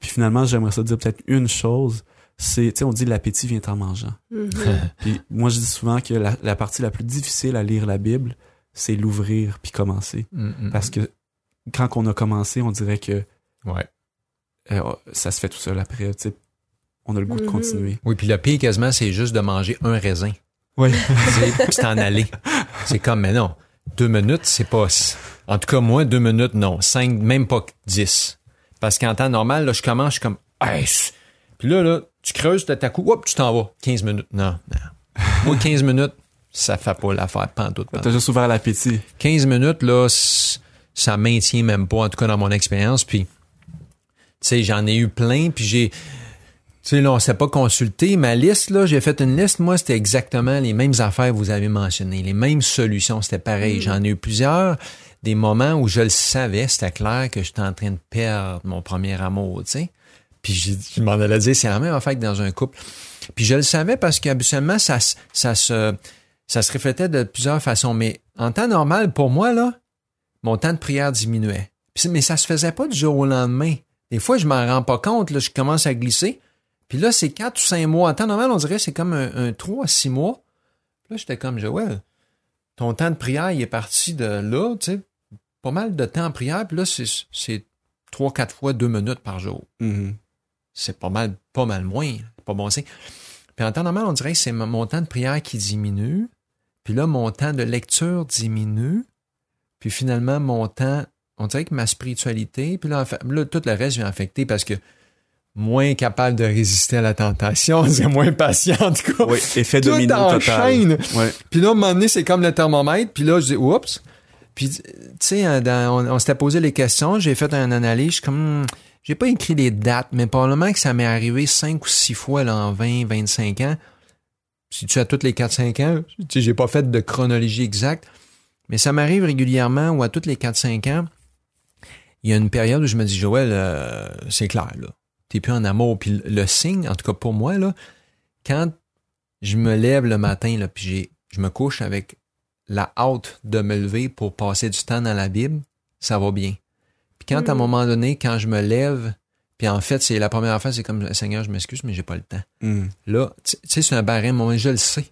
Puis finalement, j'aimerais ça dire peut-être une chose, c'est, tu sais, on dit l'appétit vient en mangeant. Mhm. Puis moi, je dis souvent que la, la partie la plus difficile à lire la Bible, c'est l'ouvrir puis commencer. Mm, mm, Parce que quand on a commencé, on dirait que Ouais. euh, ça se fait tout seul après. Tu sais, on a le goût de continuer. Oui, puis le pire quasiment, c'est juste de manger un raisin. Oui. C'est- t'en aller. C'est comme, mais non, deux minutes, c'est pas... En tout cas, moi, deux minutes, non. Cinq, même pas dix. Parce qu'en temps normal, là, je commence, je suis comme, hey, puis là, là, tu creuses de ta coup, hop, tu t'en vas. 15 minutes. Non, non. Moi, 15 minutes, ça fait pas l'affaire, pantoute. T'as juste ouvert l'appétit. 15 minutes, là, ça maintient même pas, en tout cas dans mon expérience. Puis, tu sais, j'en ai eu plein, puis j'ai. Tu sais, là, on s'est pas consulté. Ma liste, là, j'ai fait une liste. Moi, c'était exactement les mêmes affaires que vous avez mentionnées, les mêmes solutions. C'était pareil. J'en ai eu plusieurs. Des moments où je le savais, c'était clair que j'étais en train de perdre mon premier amour, tu sais. Puis je m'en allais dire, c'est la même affaire que dans un couple. Puis je le savais parce qu'habituellement, ça, se- ça, se, ça se reflétait de plusieurs façons. Mais en temps normal, pour moi, là, mon temps de prière diminuait. Puis, mais ça se faisait pas du jour au lendemain. Des fois, je m'en rends pas compte, là, je commence à glisser. Puis là, c'est quatre ou cinq mois. En temps normal, on dirait que c'est comme un, un 3 à 6 mois. Puis là, j'étais comme, Joël, ton temps de prière, il est parti de là, tu sais, pas mal de temps en prière. Puis là, c'est, c'est 3-4 fois 2 minutes par jour. Mhm. C'est pas mal, pas mal moins. C'est pas bon signe. Puis en temps normal, on dirait que c'est mon temps de prière qui diminue. Puis là, mon temps de lecture diminue. Puis finalement, mon temps, on dirait que ma spiritualité, puis là, là, tout le reste vient affecter parce que moins capable de résister à la tentation, c'est moins patient, en tout cas. Oui, effet Tout domino total. enchaîne. Ouais. Puis là, à un moment donné, c'est comme le thermomètre. Puis là, je dis, oups. Puis, tu sais, euh, on, on s'était posé les questions. J'ai fait une analyse. Je suis comme, hmm, j'ai pas écrit les dates, mais probablement que ça m'est arrivé cinq ou six fois là, en 20, 25 ans. Si tu as toutes les 4-5 ans, tu sais, j'ai pas fait de chronologie exacte. Mais ça m'arrive régulièrement où à toutes les 4-5 ans, il y a une période où je me dis, Joël, euh, c'est clair, là. T'es plus en amour. Puis le, signe, en tout cas pour moi, là, quand je me lève le matin, là, puis j'ai, je me couche avec la hâte de me lever pour passer du temps dans la Bible, ça va bien. Puis quand à un Mm. moment donné, quand je me lève, puis en fait, c'est la première fois, c'est comme Seigneur, je m'excuse, mais j'ai pas le temps. Mhm. Là, tu sais, c'est un barème, moi, je le sais.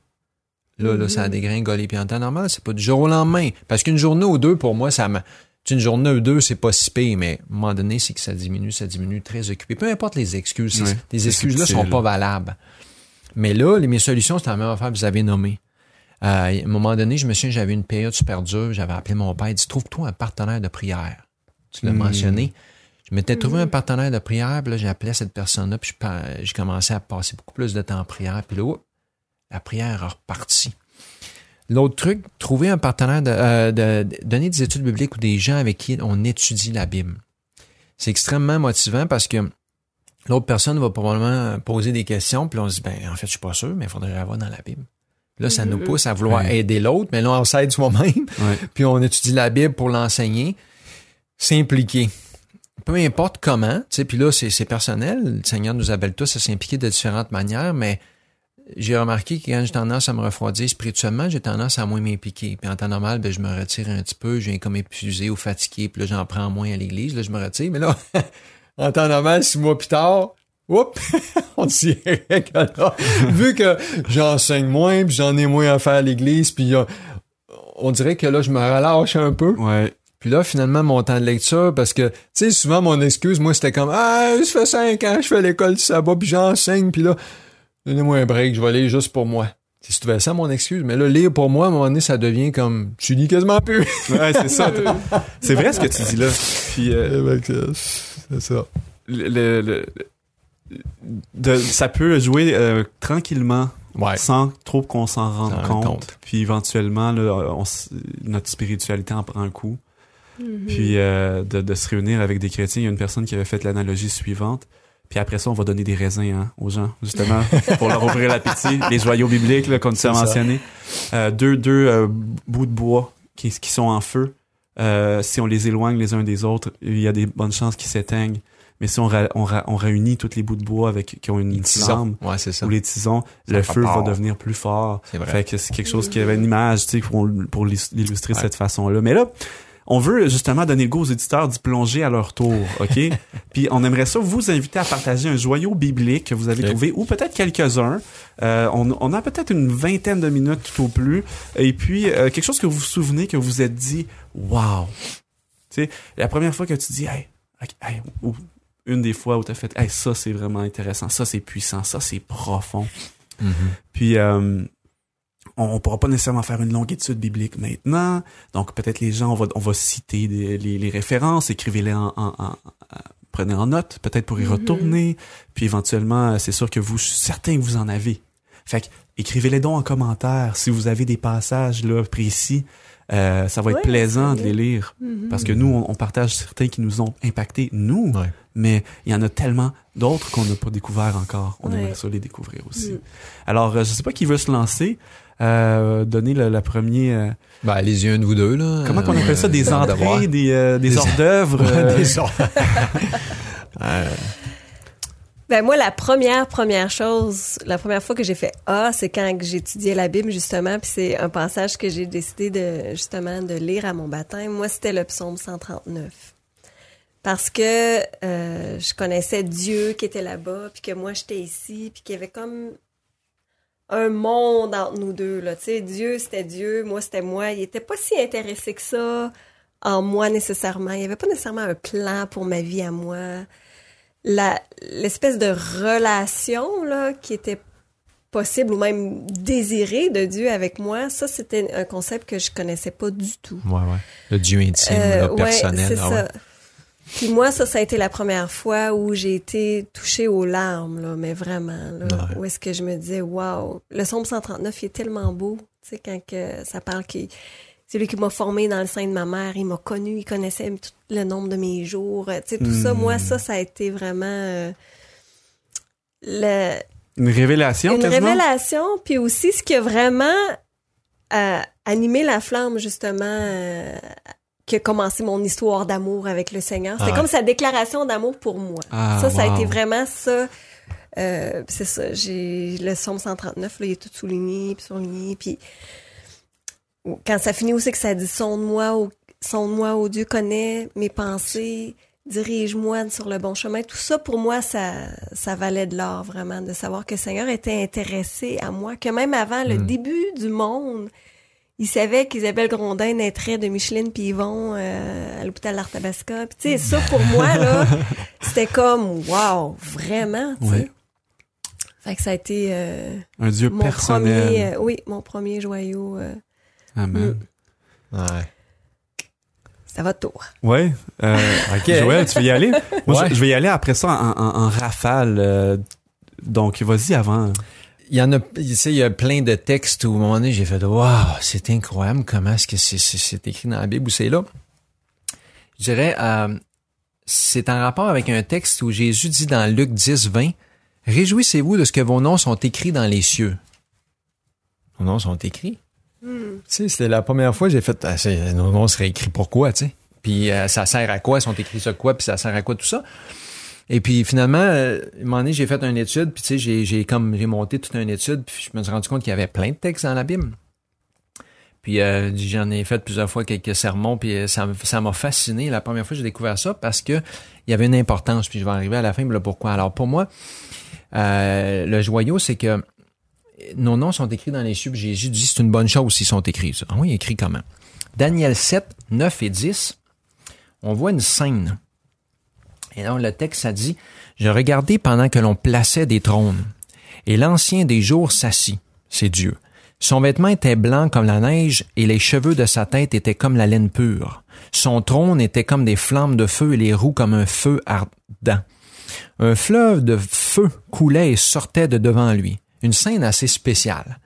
Là, là, ça a Mhm. dégringolé. Puis en temps normal, c'est pas du jour au lendemain. Parce qu'une journée ou deux, pour moi, ça me. Une journée ou deux, c'est pas si pire, mais à un moment donné, c'est que ça diminue, ça diminue, très occupé. Peu importe les excuses. les excuses-là sont pas valables. Mais là, les, mes solutions, c'est la même affaire que vous avez nommé. Euh, à un moment donné, je me souviens, j'avais une période super dure. J'avais appelé mon père. Il dit Trouve-toi un partenaire de prière. Tu l'as Hmm. mentionné. Je m'étais trouvé un partenaire de prière. Puis là, j'appelais cette personne-là. Puis je j'ai commencé à passer beaucoup plus de temps en prière. Puis là, oups, la prière a reparti. L'autre truc, trouver un partenaire, de, euh, de- de- donner des études bibliques ou des gens avec qui on étudie la Bible. C'est extrêmement motivant parce que l'autre personne va probablement poser des questions, puis on se dit, ben, en fait, je suis pas sûr, mais il faudrait avoir dans la Bible. Là, ça nous Mhm. pousse à vouloir Ouais. aider l'autre, mais là, on s'aide soi-même, Ouais. puis on étudie la Bible pour l'enseigner. S'impliquer. peu importe comment, tu sais, puis là, c'est c'est personnel. Le Seigneur nous appelle tous à s'impliquer de différentes manières, mais j'ai remarqué que quand j'ai tendance à me refroidir spirituellement, j'ai tendance à moins m'impliquer. Puis en temps normal, ben, je me retire un petit peu, je viens comme épuisé ou fatigué, puis là, j'en prends moins à l'église, là, je me retire. Mais là, en temps normal, six mois plus tard, oups, on dirait que là, vu que j'enseigne moins, puis j'en ai moins à faire à l'église, puis euh, on dirait que là, je me relâche un peu. Ouais. Puis là, finalement, mon temps de lecture, parce que, tu sais, souvent, mon excuse, moi, c'était comme, ah, ça fait cinq ans, je fais l'école du sabbat, puis j'enseigne, puis là, donnez-moi un break, je vais lire juste pour moi. Si tu fais ça, mon excuse. Mais là, lire pour moi, à un moment donné, ça devient comme, tu lis quasiment plus. Ouais, c'est ça. c'est vrai ce que tu dis là. Puis, euh, c'est ça. le, le- le- de- ça peut jouer euh, tranquillement Ouais. sans trop qu'on s'en rende compte. compte. Puis éventuellement, là, on s- notre spiritualité en prend un coup. Mhm. Puis euh, de, de se réunir avec des chrétiens, il y a une personne qui avait fait l'analogie suivante. Puis après ça, on va donner des raisins hein, aux gens, justement, pour leur ouvrir l'appétit. Les joyaux bibliques, là, comme tu as C'est ça. mentionné. Euh, deux deux euh, bouts de bois qui, qui sont en feu. Euh, si on les éloigne les uns des autres, il y a des bonnes chances qu'ils s'éteignent. Mais si on, ra- on, ra- on réunit tous les bouts de bois avec qui ont une Les flamme. Ouais, ça. ou les tisons, Ça le feu va devenir plus fort. C'est vrai. Fait que c'est quelque chose qui avait une image, tu sais, pour, l'illustrer de Ouais. cette façon-là. Mais là, on veut justement donner le goût aux éditeurs d'y plonger à leur tour, OK? Puis on aimerait ça vous inviter à partager un joyau biblique que vous avez trouvé, ou peut-être quelques-uns. Euh, on, on a peut-être une vingtaine de minutes tout au plus. Et puis, euh, quelque chose que vous vous souvenez, que vous vous êtes dit, wow! Tu sais, la première fois que tu dis, hey, ou une des fois où tu as fait, hey, ça c'est vraiment intéressant, ça c'est puissant, ça c'est profond. Mhm. Puis euh, on, on pourra pas nécessairement faire une longue étude biblique maintenant. Donc peut-être les gens, on va, on va citer des- les, les références, écrivez-les en, en- en- en- prenez en note, peut-être pour y Mhm. retourner. Puis éventuellement, euh, c'est sûr que vous, je suis certain que vous en avez. Fait que écrivez-les donc en commentaire si vous avez des passages là précis. Euh, ça va être plaisant de les lire Mhm. parce que nous, on, on partage certains qui nous ont impactés, nous, mais il y en a tellement d'autres qu'on n'a pas découvert encore. On Ouais. aimerait ça les découvrir aussi. Mm. Alors, euh, je sais pas qui veut se lancer, euh, donner le, la premier... euh, Ben, allez-y, un de vous deux, là. comment qu'on Euh, appelle ça? Des devoir. entrées, des, euh, des Des- hors d'œuvre? Euh, des. Euh, Ben moi, la première, première chose, la première fois que j'ai fait Ah, c'est quand j'étudiais la Bible, justement, puis c'est un passage que j'ai décidé de, justement, de lire à mon baptême. Moi, c'était le psaume 139. Parce que euh, je connaissais Dieu qui était là-bas, puis que moi, j'étais ici, puis qu'il y avait comme un monde entre nous deux, là. Tu sais, Dieu, c'était Dieu, moi, c'était moi. Il était pas si intéressé que ça en moi, nécessairement. Il y avait pas nécessairement un plan pour ma vie à moi la l'espèce de relation là qui était possible ou même désirée de Dieu avec moi, ça c'était un concept que je connaissais pas du tout. ouais, ouais. Le Dieu intime, Euh, là, personnel. c'est ah ça. ouais. Puis moi, ça, ça a été la première fois où j'ai été touchée aux larmes, là, mais vraiment, là, Ouais. où est-ce que je me disais, waouh, le Psaume 139, il est tellement beau, tu sais, quand que ça parle qu'il c'est lui qui m'a formé dans le sein de ma mère, il m'a connu, il connaissait tout le nombre de mes jours, tu sais, tout ça, Hmm. moi, ça, ça a été vraiment euh, le, Une révélation, une quasiment? révélation, puis aussi ce qui a vraiment euh, animé la flamme, justement, euh, qui a commencé mon histoire d'amour avec le Seigneur. C'était Ah. comme sa déclaration d'amour pour moi. Ah, ça, ça a été vraiment ça. Euh, c'est ça, j'ai le psaume 139, là, il est tout souligné, puis souligné, puis quand ça finit aussi que ça dit sonde-moi, au, sonde-moi, ô Dieu connaît mes pensées, dirige-moi sur le bon chemin. Tout ça, pour moi, ça, ça valait de l'or, vraiment, de savoir que le Seigneur était intéressé à moi, que même avant le Mm. début du monde, il savait qu'Isabelle Grondin naîtrait de Micheline puis Yvon euh, à l'hôpital d'Arthabasca. Puis tu sais, ça, pour moi, là, c'était comme, wow, vraiment, tu sais. Ouais. Fait que ça a été euh, Un Dieu mon personnel. premier, euh, oui, mon premier joyau. euh, Amen. Ouais. ça va de tour. Ouais. Euh, OK. Joël, tu veux y aller? Moi, Ouais. je, je vais y aller après ça en, en- en rafale. euh, donc, vas-y avant. Il y en a, tu sais, il y a plein de textes où, à un moment donné, j'ai fait, waouh, c'est incroyable comment est-ce que c'est, c'est, c'est écrit dans la Bible ou c'est là. Je dirais, euh, c'est en rapport avec un texte où Jésus dit dans Luc 10, 20, Réjouissez-vous de ce que vos noms sont écrits dans les cieux. Vos noms sont écrits. Tu sais, c'était la première fois que j'ai fait, ah, c'est- nos noms seraient écrits pourquoi, tu sais? Puis euh, ça sert à quoi? Ils sont écrits ça quoi? Puis ça sert à quoi tout ça? Et puis finalement, euh, un moment donné, j'ai fait une étude, puis tu sais, j'ai, j'ai comme j'ai monté toute une étude, puis je me suis rendu compte qu'il y avait plein de textes dans la Bible. Puis euh, j'en ai fait plusieurs fois quelques sermons, puis euh, ça, ça m'a fasciné. La première fois que j'ai découvert ça parce que il y avait une importance, puis je vais arriver à la fin, mais là pourquoi? Alors pour moi, euh, le joyau, c'est que nos noms sont écrits dans les cieux, Jésus dit c'est une bonne chose s'ils sont écrits. Ah oui, écrit comment? Daniel 7, 9 et 10, on voit une scène. Et là, le texte, ça dit, Je regardais pendant que l'on plaçait des trônes, et l'ancien des jours s'assit, c'est Dieu. Son vêtement était blanc comme la neige, et les cheveux de sa tête étaient comme la laine pure. Son trône était comme des flammes de feu, et les roues comme un feu ardent. Un fleuve de feu coulait et sortait de devant lui. Une scène assez spéciale.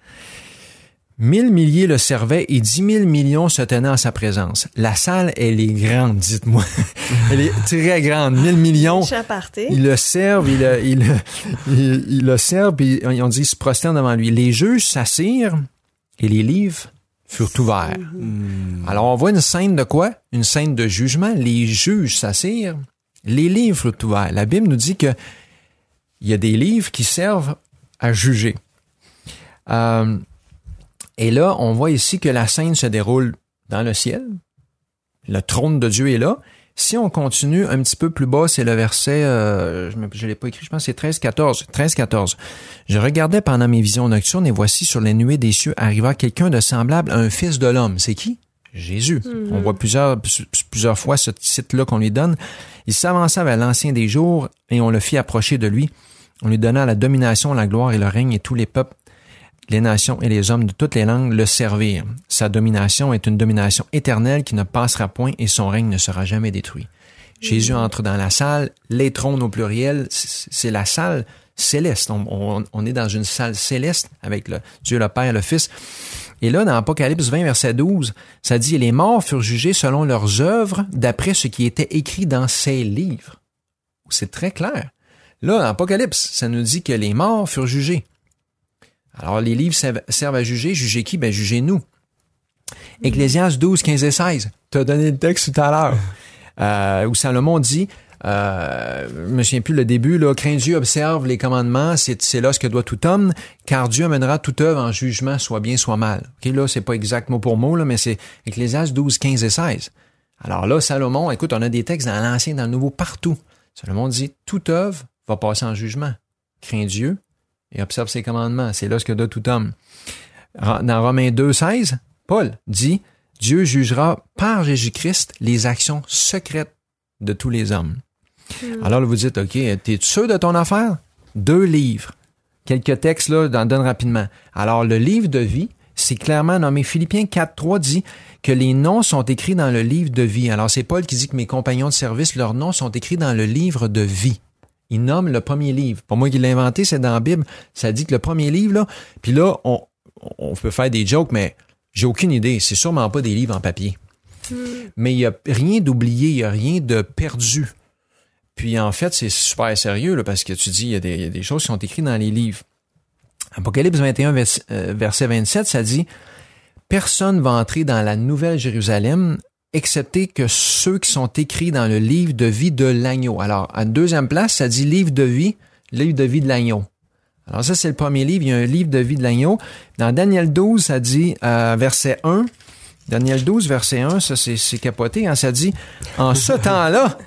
Mille milliers le servaient et dix mille millions se tenaient en sa présence. La salle, elle est grande, dites-moi. elle est très grande. Mille millions. Ils le servent, ils le, ils le, ils- le servent, puis on dit, ils se prosternent devant lui. Les juges s'assirent et les livres furent ouverts. Alors, on voit une scène de quoi? Une scène de jugement. Les juges s'assirent, les livres furent ouverts. La Bible nous dit que il y a des livres qui servent à juger. Euh, et là, on voit ici que la scène se déroule dans le ciel. Le trône de Dieu est là. Si on continue un petit peu plus bas, c'est le verset, euh, je ne l'ai pas écrit, je pense que c'est 13-14. 13-14. Je regardais pendant mes visions nocturnes et voici sur les nuées des cieux arriva quelqu'un de semblable à un fils de l'homme. C'est qui? Jésus. On voit plusieurs, plusieurs fois ce titre-là qu'on lui donne. Il s'avança vers l'ancien des jours et on le fit approcher de lui. On lui donna la domination, la gloire et le règne et tous les peuples les nations et les hommes de toutes les langues le servirent. Sa domination est une domination éternelle qui ne passera point et son règne ne sera jamais détruit. Jésus entre dans la salle, les trônes au pluriel, c'est la salle céleste. On, on- on est dans une salle céleste avec le Dieu le Père, le Fils. Et là, dans Apocalypse 20, verset 12, ça dit, les morts furent jugés selon leurs œuvres d'après ce qui était écrit dans ces livres. C'est très clair. Là, dans Apocalypse, ça nous dit que les morts furent jugés. Alors, les livres servent à juger. Juger qui? Ben, juger nous. Ecclésias 12, 15 et 16. Tu as donné le texte tout à l'heure. Euh, où Salomon dit, euh, je me souviens plus le début, là, crains Dieu, observe les commandements, c'est, c'est là ce que doit tout homme, car Dieu amènera toute œuvre en jugement, soit bien, soit mal. OK, là, c'est pas exact mot pour mot, là, mais c'est Ecclésias 12, 15 et 16. Alors là, Salomon, écoute, on a des textes dans l'Ancien, dans le Nouveau, partout. Salomon dit, toute œuvre va passer en jugement. Crains Dieu et observe ses commandements. C'est là ce que doit tout homme. Dans Romains 2, 16, Paul dit, Dieu jugera par Jésus-Christ les actions secrètes de tous les hommes. Alors là, vous dites, OK, t'es sûr de ton affaire? Deux livres. Quelques textes, là, j'en donne rapidement. Alors, le livre de vie, c'est clairement nommé. Philippiens 4, 3 dit que les noms sont écrits dans le livre de vie. Alors, c'est Paul qui dit que mes compagnons de service, leurs noms sont écrits dans le livre de vie. Il nomme le premier livre. Pour moi qui l'ai inventé, c'est dans la Bible. Ça dit que le premier livre, là, puis là, on, on peut faire des jokes, mais j'ai aucune idée. C'est sûrement pas des livres en papier. Mais il n'y a rien d'oublié, il n'y a rien de perdu. Puis en fait, c'est super sérieux là, parce que tu dis, il y, a des, il y a des choses qui sont écrites dans les livres. Apocalypse 21, vers- euh, verset 27, ça dit Personne va entrer dans la nouvelle Jérusalem excepté que ceux qui sont écrits dans le livre de vie de l'agneau. Alors, à deuxième place, ça dit livre de vie, livre de vie de l'agneau. Alors ça, c'est le premier livre. Il y a un livre de vie de l'agneau. Dans Daniel 12, ça dit, euh, verset 1, Daniel 12, verset 1, ça c'est capoté, hein, ça dit, en ce temps-là,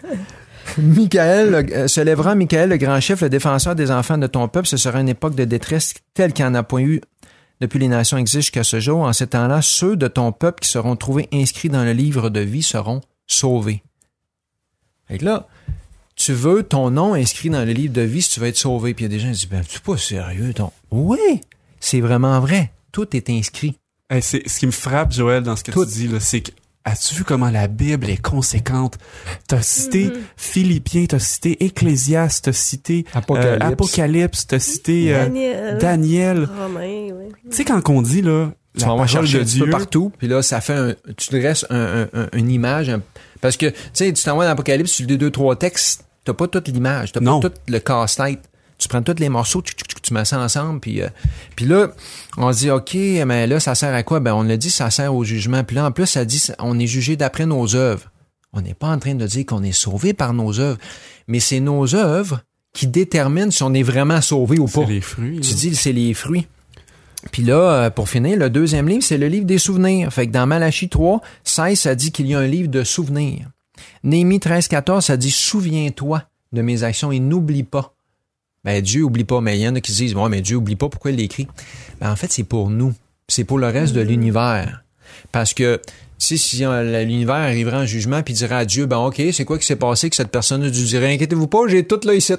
Michael, euh, se lèvera Michael, le grand chef, le défenseur des enfants de ton peuple. Ce sera une époque de détresse telle qu'il n'y en a point eu depuis les nations existent jusqu'à ce jour. En ce temps-là, ceux de ton peuple qui seront trouvés inscrits dans le livre de vie seront sauvés. Fait que là, tu veux ton nom inscrit dans le livre de vie si tu veux être sauvé. Puis il y a des gens qui disent, ben, tu pas sérieux, ton. Oui, c'est vraiment vrai. Tout est inscrit. Hey, c'est, ce qui me frappe, Joël, dans ce que Tout. tu dis, là, c'est que as-tu vu comment la Bible est conséquente? T'as cité Philippiens, t'as cité Ecclésiaste, t'as cité euh, Apocalypse. T'as cité euh, Daniel. Daniel. Romain, oui. Tu sais, quand on dit, là, Tu la vas chercher de un petit peu Dieu, partout, puis là, ça fait un, tu dresses un, un- un- une image, un- parce que, tu sais, tu t'envoies dans l'Apocalypse, tu lis deux, trois textes, t'as pas toute l'image, t'as pas tout le casse-tête. Tu prends tous les morceaux, tu, tu, tu- tu mets ça ensemble, puis, euh, puis là, on dit, OK, mais là, ça sert à quoi? Ben, on l'a dit, ça sert au jugement. Puis là, en plus, ça dit, on est jugé d'après nos œuvres. On n'est pas en train de dire qu'on est sauvé par nos œuvres, mais c'est nos œuvres qui déterminent si on est vraiment sauvé ou pas. C'est les fruits. Tu là. dis c'est les fruits. Puis là, euh, pour finir, le deuxième livre, c'est le livre des souvenirs. Fait que dans Malachie 3, 16, ça dit qu'il y a un livre de souvenirs. Néhémie 13, 14, ça dit Souviens-toi de mes actions et n'oublie pas. Ben, Dieu oublie pas, mais il y en a qui se disent, ouais, mais Dieu oublie pas, pourquoi il l'écrit? Ben, en fait, c'est pour nous. C'est pour le reste de l'univers. Parce que, si euh, l'univers arriverait en jugement puis dirait à Dieu, ben, OK, c'est quoi qui s'est passé que cette personne a dû dire, inquiétez-vous pas, j'ai tout là ici.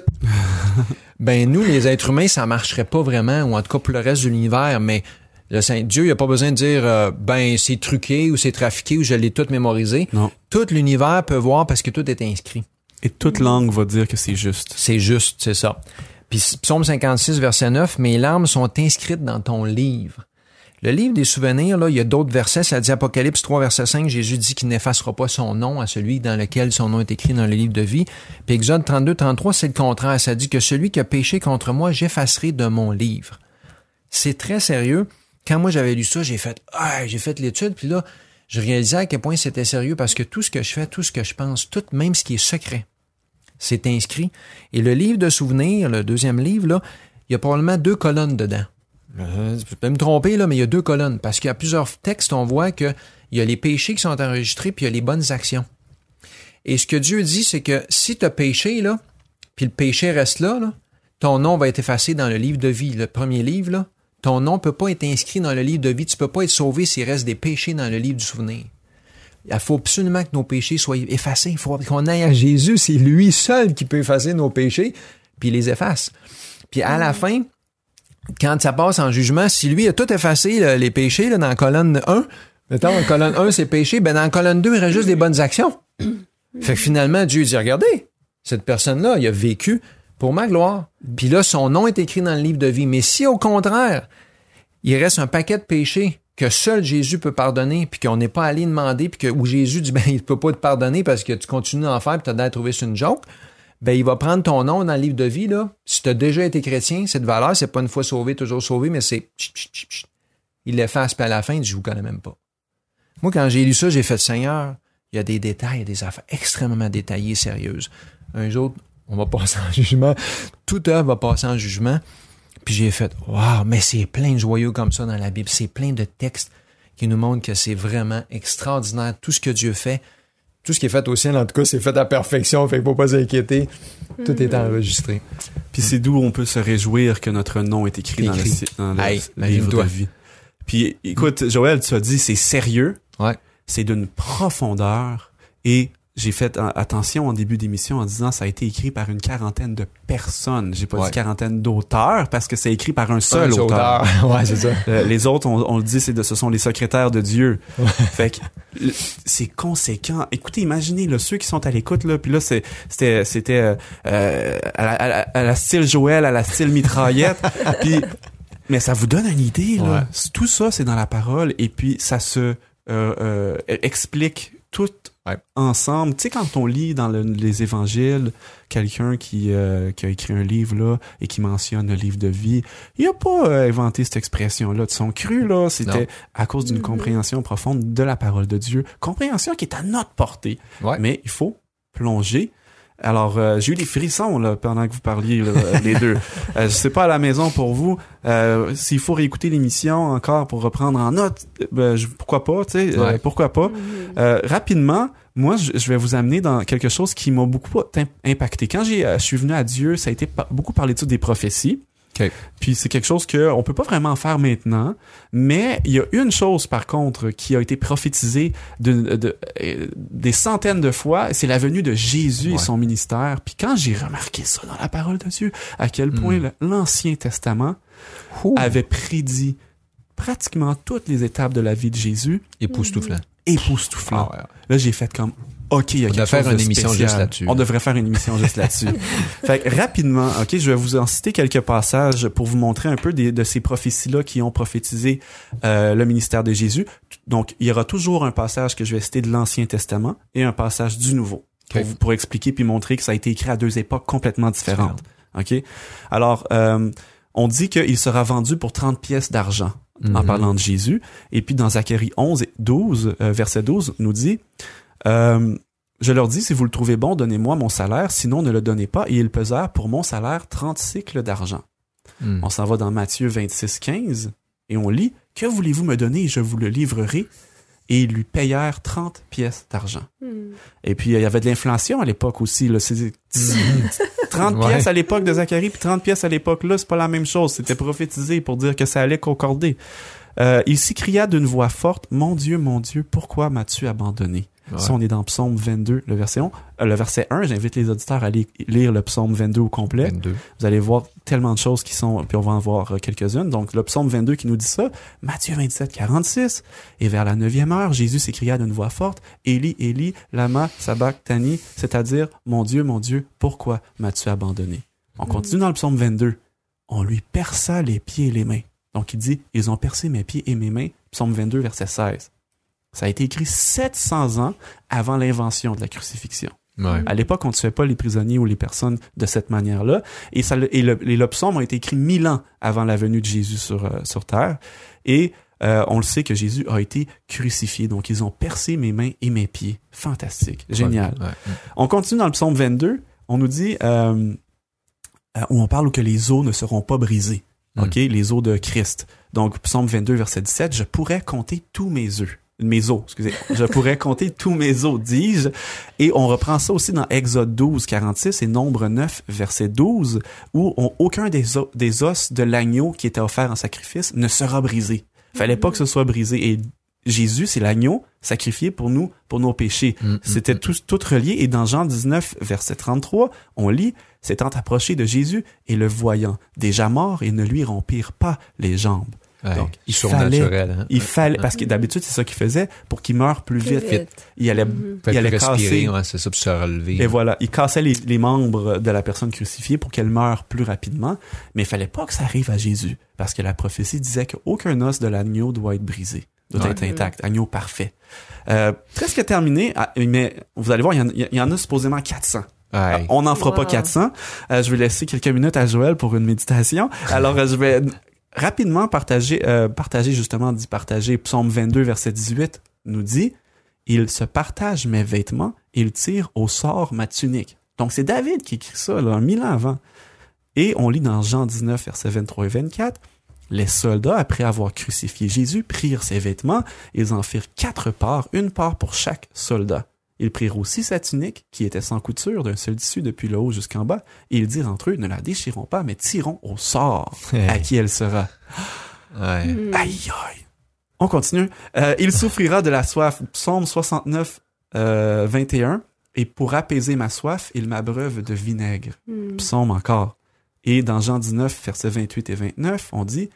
ben, nous, les êtres humains, ça marcherait pas vraiment, ou en tout cas pour le reste de l'univers, mais le Saint Dieu, il a pas besoin de dire, euh, ben, c'est truqué ou c'est trafiqué ou je l'ai tout mémorisé. Non. Tout l'univers peut voir parce que tout est inscrit. Et toute langue va dire que c'est juste. C'est juste, c'est ça. Puis psaume 56, verset 9, mes larmes sont inscrites dans ton livre. Le livre des souvenirs, là, il y a d'autres versets. Ça dit Apocalypse 3, verset 5, Jésus dit qu'il n'effacera pas son nom à celui dans lequel son nom est écrit dans le livre de vie. Puis Exode 32, 33, c'est le contraire. Ça dit que celui qui a péché contre moi, j'effacerai de mon livre. C'est très sérieux. Quand moi j'avais lu ça, j'ai fait, ah, j'ai fait l'étude, puis là, je réalisais à quel point c'était sérieux parce que tout ce que je fais, tout ce que je pense, tout, même ce qui est secret, c'est inscrit. Et le livre de souvenirs, le deuxième livre, là, il y a probablement deux colonnes dedans. Euh, je peux me tromper, là, mais il y a deux colonnes. Parce qu'il y a plusieurs textes, on voit qu'il y a les péchés qui sont enregistrés, puis il y a les bonnes actions. Et ce que Dieu dit, c'est que si tu as péché, là, puis le péché reste là, ton nom va être effacé dans le livre de vie, le premier livre. Ton nom peut pas être inscrit dans le livre de vie. Tu peux pas être sauvé s'il reste des péchés dans le livre du souvenir. Il faut absolument que nos péchés soient effacés. Il faut qu'on aille à Jésus. C'est lui seul qui peut effacer nos péchés, puis il les efface. Puis à la fin, quand ça passe en jugement, si lui a tout effacé là, les péchés là, dans la colonne 1, mettons, en colonne 1, c'est péché, ben dans la colonne 2, il reste juste des bonnes actions. Fait que finalement, Dieu dit, regardez, cette personne-là, il a vécu pour ma gloire. Puis là, son nom est écrit dans le livre de vie. Mais si au contraire, il reste un paquet de péchés que seul Jésus peut pardonner, puis qu'on n'est pas allé demander, puis que où Jésus dit ben il peut pas te pardonner parce que tu continues d'en faire, puis t'as d'aller trouver sur une joke, ben il va prendre ton nom dans le livre de vie là. Si t'as déjà été chrétien, cette valeur, c'est pas une fois sauvé toujours sauvé, mais c'est il l'efface, puis à la fin, il dit je vous connais même pas. Moi, quand j'ai lu ça, j'ai fait Seigneur, il y a des détails, il des affaires extrêmement détaillées, sérieuses. Un jour, on va passer en jugement. Toute œuvre va passer en jugement. Puis j'ai fait, waouh, mais c'est plein de joyaux comme ça dans la Bible. C'est plein de textes qui nous montrent que c'est vraiment extraordinaire tout ce que Dieu fait. Tout ce qui est fait au ciel, en tout cas, c'est fait à perfection. Fait qu'il faut pas s'inquiéter. Tout est enregistré. Puis c'est d'où on peut se réjouir que notre nom est écrit, dans le, dans le Hey, livre de vie. Puis écoute, Joël, tu as dit c'est sérieux, Ouais. c'est d'une profondeur et j'ai fait attention en début d'émission en disant ça a été écrit par une quarantaine de personnes. J'ai pas Ouais. dit quarantaine d'auteurs parce que c'est écrit par un seul Un auteur. ouais, c'est ça. Euh, les autres, on, on le dit, c'est de, ce sont les secrétaires de Dieu. fait que c'est conséquent. Écoutez, imaginez là, ceux qui sont à l'écoute là, puis là c'est- c'était c'était euh, euh, à, la, à la- à la style Joël, à la style mitraillette, puis mais ça vous donne une idée là. Ouais. Tout ça c'est dans la parole et puis ça se euh, euh, explique tout Ouais. ensemble. Tu sais quand on lit dans le- les évangiles quelqu'un qui euh, qui a écrit un livre là et qui mentionne le livre de vie, il a pas euh, inventé cette expression là de son cru là, c'était à cause d'une compréhension profonde de la parole de Dieu, compréhension qui est à notre portée. Ouais. Mais il faut plonger. Alors, euh, j'ai eu des frissons là, pendant que vous parliez, là, les deux. Euh, je sais pas à la maison pour vous. Euh, S'il faut réécouter l'émission encore pour reprendre en note, ben, je- pourquoi pas, tu sais, euh, Ouais. pourquoi pas. Euh, rapidement, moi, je, je vais vous amener dans quelque chose qui m'a beaucoup im- impacté. Quand j'ai, euh, je suis venu à Dieu, ça a été par- beaucoup par l'étude des prophéties. Puis c'est quelque chose que on peut pas vraiment faire maintenant, mais il y a une chose par contre qui a été prophétisée de, de- euh, des centaines de fois, c'est la venue de Jésus et son ministère. Puis quand j'ai remarqué ça dans la parole de Dieu, à quel point Mm. le- l'Ancien Testament Ouh. avait prédit pratiquement toutes les étapes de la vie de Jésus, Époustouflant. époustouflant. Ah ouais. Là, j'ai fait comme OK, il y a On quelque devrait faire chose de une émission spécial. juste là-dessus. On devrait faire une émission juste là-dessus. fait que rapidement, OK, je vais vous en citer quelques passages pour vous montrer un peu des- de ces prophéties-là qui ont prophétisé euh, le ministère de Jésus. Donc, il y aura toujours un passage que je vais citer de l'Ancien Testament et un passage du Nouveau pour, OK. vous- pour expliquer puis montrer que ça a été écrit à deux époques complètement différentes. OK? Alors, euh, on dit qu'il sera vendu pour 30 pièces d'argent en Mhm. parlant de Jésus. Et puis dans Zacharie 11 et 12, euh, verset 12, nous dit, euh, Je leur dis, si vous le trouvez bon, donnez-moi mon salaire, sinon ne le donnez pas. Et ils pesèrent pour mon salaire 30 cycles d'argent. Hmm. On s'en va dans Matthieu 26, 15 et on lit Que voulez-vous me donner? Et je vous le livrerai Et ils lui payèrent 30 pièces d'argent. Hmm. Et puis, il y avait de l'inflation à l'époque aussi. Là. C'est- 30 Ouais. pièces à l'époque de Zacharie, puis 30 pièces à l'époque là, c'est pas la même chose. C'était prophétisé pour dire que ça allait concorder. Euh, il s'écria d'une voix forte, Mon Dieu, mon Dieu, pourquoi m'as-tu abandonné? Ouais. Ça, on est dans Psaume 22, le verset 1. Euh, le verset 1, j'invite les auditeurs à aller lire le Psaume 22 au complet. 22. Vous allez voir tellement de choses qui sont, puis on va en voir euh, quelques-unes. Donc, le psaume 22 qui nous dit ça, Matthieu 27, 46. Et vers la neuvième heure, Jésus s'écria d'une voix forte, Élie, Élie, lama sabachthani, c'est-à-dire, mon Dieu, mon Dieu, pourquoi m'as-tu abandonné? On continue dans le psaume 22. On lui perça les pieds et les mains. Donc, il dit, ils ont percé mes pieds et mes mains. Psaume 22, verset 16. Ça a été écrit 700 ans avant l'invention de la crucifixion. Ouais. À l'époque, on ne tuait pas les prisonniers ou les personnes de cette manière-là. Et, ça, le- et, le, et le psaume a été écrit mille ans avant la venue de Jésus sur, euh, sur terre. Et euh, on le sait que Jésus a été crucifié. Donc, ils ont percé mes mains et mes pieds. Fantastique. Génial. Ouais. On continue dans le psaume 22. On nous dit, euh, euh, où on parle que les os ne seront pas brisés. Mm. OK? Les os de Christ. Donc, psaume 22, verset 17, je pourrais compter tous mes œufs. Mes os, excusez. Je pourrais compter tous mes os, dis-je. Et on reprend ça aussi dans Exode 12, 46 et Nombre 9, verset 12, où on- aucun des, os, des os de l'agneau qui était offert en sacrifice ne sera brisé. Fallait pas que ce soit brisé. Et Jésus, c'est l'agneau sacrifié pour nous, pour nos péchés. Mm, mm, C'était mm. tout, tout relié. Et dans Jean 19, verset 33, on lit, s'étant approché de Jésus et le voyant déjà mort, et ne lui rompirent pas les jambes. Ouais. Donc, il Surnaturel. hein. Il fallait, parce que d'habitude, c'est ça qu'il faisait, pour qu'il meure plus Plus vite. vite. Il allait, Mhm. Fait il allait respirer, casser. ouais, c'est ça, pour se relever. Et voilà, il cassait les, les membres de la personne crucifiée pour qu'elle meure plus rapidement. Mais il fallait pas que ça arrive à Jésus, parce que la prophétie disait qu'aucun os de l'agneau doit être brisé, doit Ouais. être intact, agneau parfait. Euh, presque terminé, ah, mais vous allez voir, il y en, il y en a supposément 400. Ouais. On n'en fera Wow. pas 400. Euh, je vais laisser quelques minutes à Joël pour une méditation. Alors, euh, je vais rapidement partager, euh, partager justement, dit partager, Psaume 22, verset 18, nous dit, il se partage mes vêtements, il tire au sort ma tunique. Donc, c'est David qui écrit ça, là, mille ans avant. Et on lit dans Jean 19, versets 23 et 24, les soldats, après avoir crucifié Jésus, prirent ses vêtements, ils en firent quatre parts, une part pour chaque soldat. Ils prirent aussi sa tunique, qui était sans couture, d'un seul tissu depuis le haut jusqu'en bas, et ils dirent entre eux, ne la déchirons pas, mais tirons au sort à qui elle sera? Ouais. Hmm. Aïe aïe. On continue. Euh, il souffrira de la soif. Psaume 69, euh, 21. Et pour apaiser ma soif, il m'abreuve de vinaigre. Hmm. Psaume encore. Et dans Jean 19, versets 28 et 29, on dit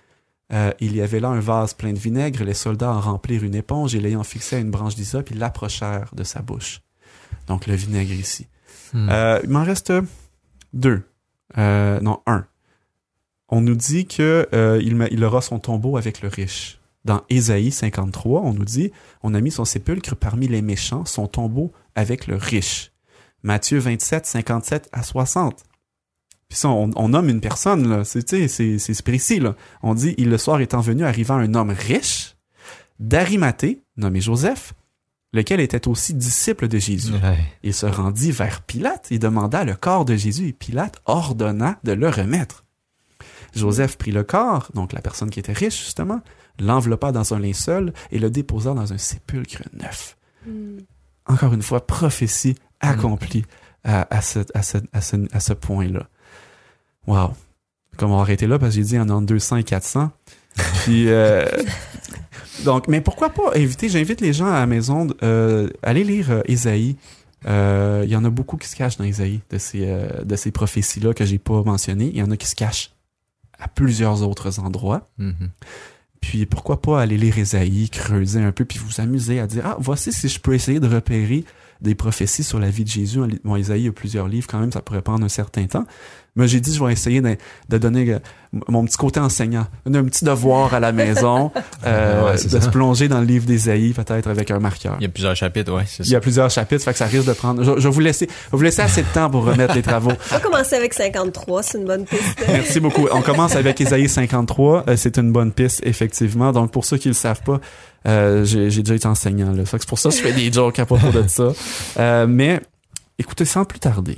euh, Il y avait là un vase plein de vinaigre, les soldats en remplirent une éponge et l'ayant fixé à une branche d'hysope, ils l'approchèrent de sa bouche. Donc le vinaigre ici. Hmm. Euh, il m'en reste deux. Euh, non, un. On nous dit que il, ma- il aura son tombeau avec le riche. Dans Ésaïe 53, on nous dit on a mis son sépulcre parmi les méchants, son tombeau avec le riche. Matthieu 27, 57 à 60. Puis ça, on, on nomme une personne, là. C'est, tu sais, c'est, c'est précis, là. On dit, il le soir étant venu, arrivant un homme riche, d'Arimathée, nommé Joseph, lequel était aussi disciple de Jésus. Ouais. Il se rendit vers Pilate et demanda le corps de Jésus et Pilate ordonna de le remettre. Joseph prit le corps, donc la personne qui était riche justement, l'enveloppa dans un linceul et le déposa dans un sépulcre neuf. Hmm. Encore une fois, prophétie accomplie à, à ce, à ce, à ce, à ce point-là. Wow. Comme on va arrêter là parce que j'ai dit en entre 200 et 400. Puis, euh, donc, mais pourquoi pas inviter, j'invite les gens à la maison, euh, aller lire euh, Ésaïe. Euh, Il y en a beaucoup qui se cachent dans Ésaïe, de ces, euh, de ces prophéties-là que j'ai pas mentionnées. Il y en a qui se cachent à plusieurs autres endroits. Mhm. Puis pourquoi pas aller lire Ésaïe, creuser un peu, puis vous amuser à dire Ah, voici si je peux essayer de repérer des prophéties sur la vie de Jésus. Bon, Ésaïe a plusieurs livres quand même, ça pourrait prendre un certain temps. Mais j'ai dit, je vais essayer de, de donner euh, mon petit côté enseignant, un petit devoir à la maison, euh, Ouais, de ça. se plonger dans le livre d'Ésaïe, peut-être avec un marqueur. Il y a plusieurs chapitres, ouais, c'est Il y a ça. plusieurs chapitres, fait que ça risque de prendre. Je, je vais vous laisser, je vais vous laisser assez de temps pour remettre les travaux. On va commencer avec 53, c'est une bonne piste. Merci beaucoup. On commence avec Ésaïe 53. Euh, c'est une bonne piste, effectivement. Donc, pour ceux qui le savent pas, j'ai j'ai déjà été enseignant. Là. Fait que c'est pour ça que je fais des jokes à propos de ça. Euh, mais, écoutez, sans plus tarder,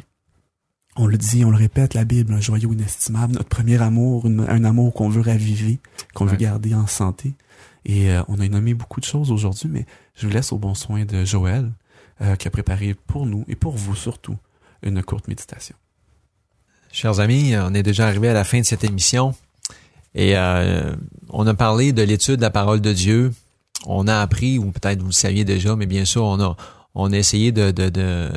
on le dit, on le répète, la Bible, un joyau inestimable, notre premier amour, une- un amour qu'on veut raviver, qu'on veut garder en santé. Et euh, on a nommé beaucoup de choses aujourd'hui, mais je vous laisse au bon soin de Joël, euh, qui a préparé pour nous et pour vous surtout une courte méditation. Chers amis, on est déjà arrivé à la fin de cette émission et euh, on a parlé de l'étude de la parole de Dieu. On a appris, ou peut-être vous le saviez déjà, mais bien sûr, on a, on a essayé de, de, de,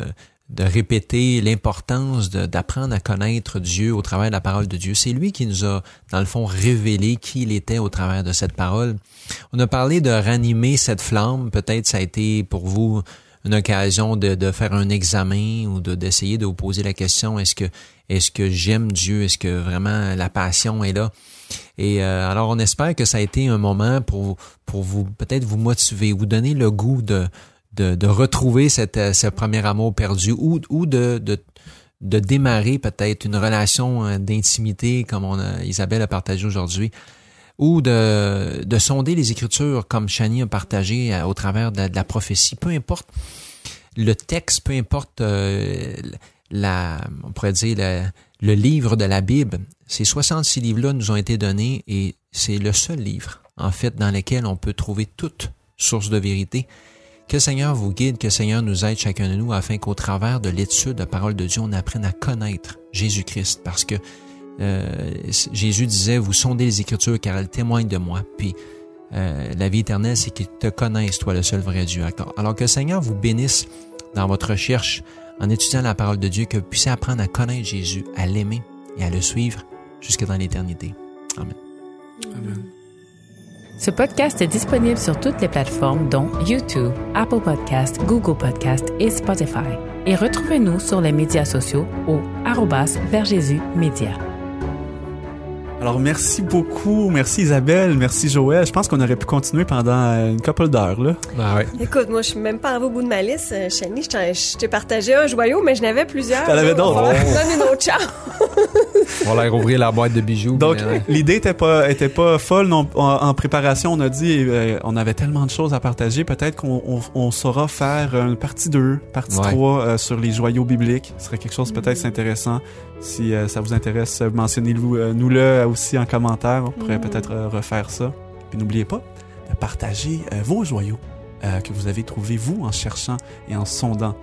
répéter l'importance d'apprendre à connaître Dieu au travers de la parole de Dieu. C'est lui qui nous a, dans le fond, révélé qui il était au travers de cette parole. On a parlé de ranimer cette flamme. Peut-être ça a été pour vous une occasion de, de faire un examen ou de d'essayer de vous poser la question est-ce que est-ce que j'aime Dieu? Est-ce que vraiment la passion est là? Et euh, alors on espère que ça a été un moment pour pour vous peut-être vous motiver vous donner le goût de de, de retrouver cette, euh, ce premier amour perdu ou ou de de de démarrer peut-être une relation euh, d'intimité comme on a, Isabelle a partagé aujourd'hui ou de, de sonder les Écritures comme Chani a partagé euh, au travers de, la- prophétie. Peu importe le texte, peu importe la, on pourrait dire le livre de la Bible. Ces 66 livres-là nous ont été donnés et c'est le seul livre, en fait, dans lequel on peut trouver toute source de vérité. Que le Seigneur vous guide, que le Seigneur nous aide chacun de nous afin qu'au travers de l'étude de la parole de Dieu, on apprenne à connaître Jésus-Christ parce que euh, Jésus disait, vous sondez les Écritures car elles témoignent de moi. Puis euh, la vie éternelle, c'est qu'ils te connaissent, toi, le seul vrai Dieu. Alors- Alors que le Seigneur vous bénisse dans votre recherche en étudiant la parole de Dieu, que vous puissiez apprendre à connaître Jésus, à l'aimer et à le suivre jusque dans l'éternité. Amen. Amen. Ce podcast est disponible sur toutes les plateformes dont YouTube, Apple Podcast, Google Podcast et Spotify. Et retrouvez-nous sur les médias sociaux au arrobas vers Jésus Média. Alors, merci beaucoup. Merci Isabelle. Merci Joël. Je pense qu'on aurait pu continuer pendant euh, une couple d'heures, là. Ah ouais. Écoute, moi, je suis même pas arrivée au bout de ma liste. Euh, Chani, je t'ai partagé un joyau, mais je n'avais plusieurs. T'en avais d'autres. On va donne une autre chance. On va aller rouvrir la boîte de bijoux. Donc, mais, ouais. l'idée était pas, était pas folle. Non, en, en préparation, on a dit, euh, on avait tellement de choses à partager. Peut-être qu'on on, on saura faire une partie 2, partie Ouais. 3 euh, sur les joyaux bibliques. Ce serait quelque chose peut-être intéressant. Si euh, ça vous intéresse, euh, mentionnez-nous euh, nous-le aussi en commentaire. On pourrait Mhm. peut-être euh, refaire ça. Puis n'oubliez pas de partager euh, vos joyaux euh, que vous avez trouvés, vous, en cherchant et en sondant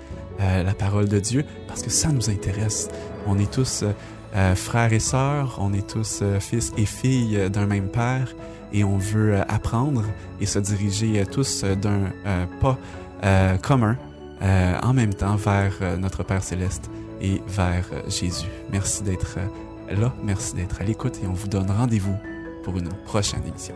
euh, la parole de Dieu, parce que ça nous intéresse. On est tous euh, frères et sœurs, on est tous euh, fils et filles euh, d'un même père, et on veut apprendre et se diriger tous d'un pas commun en même temps vers notre Père céleste et vers Jésus. Merci d'être là, merci d'être à l'écoute, et on vous donne rendez-vous pour une prochaine émission.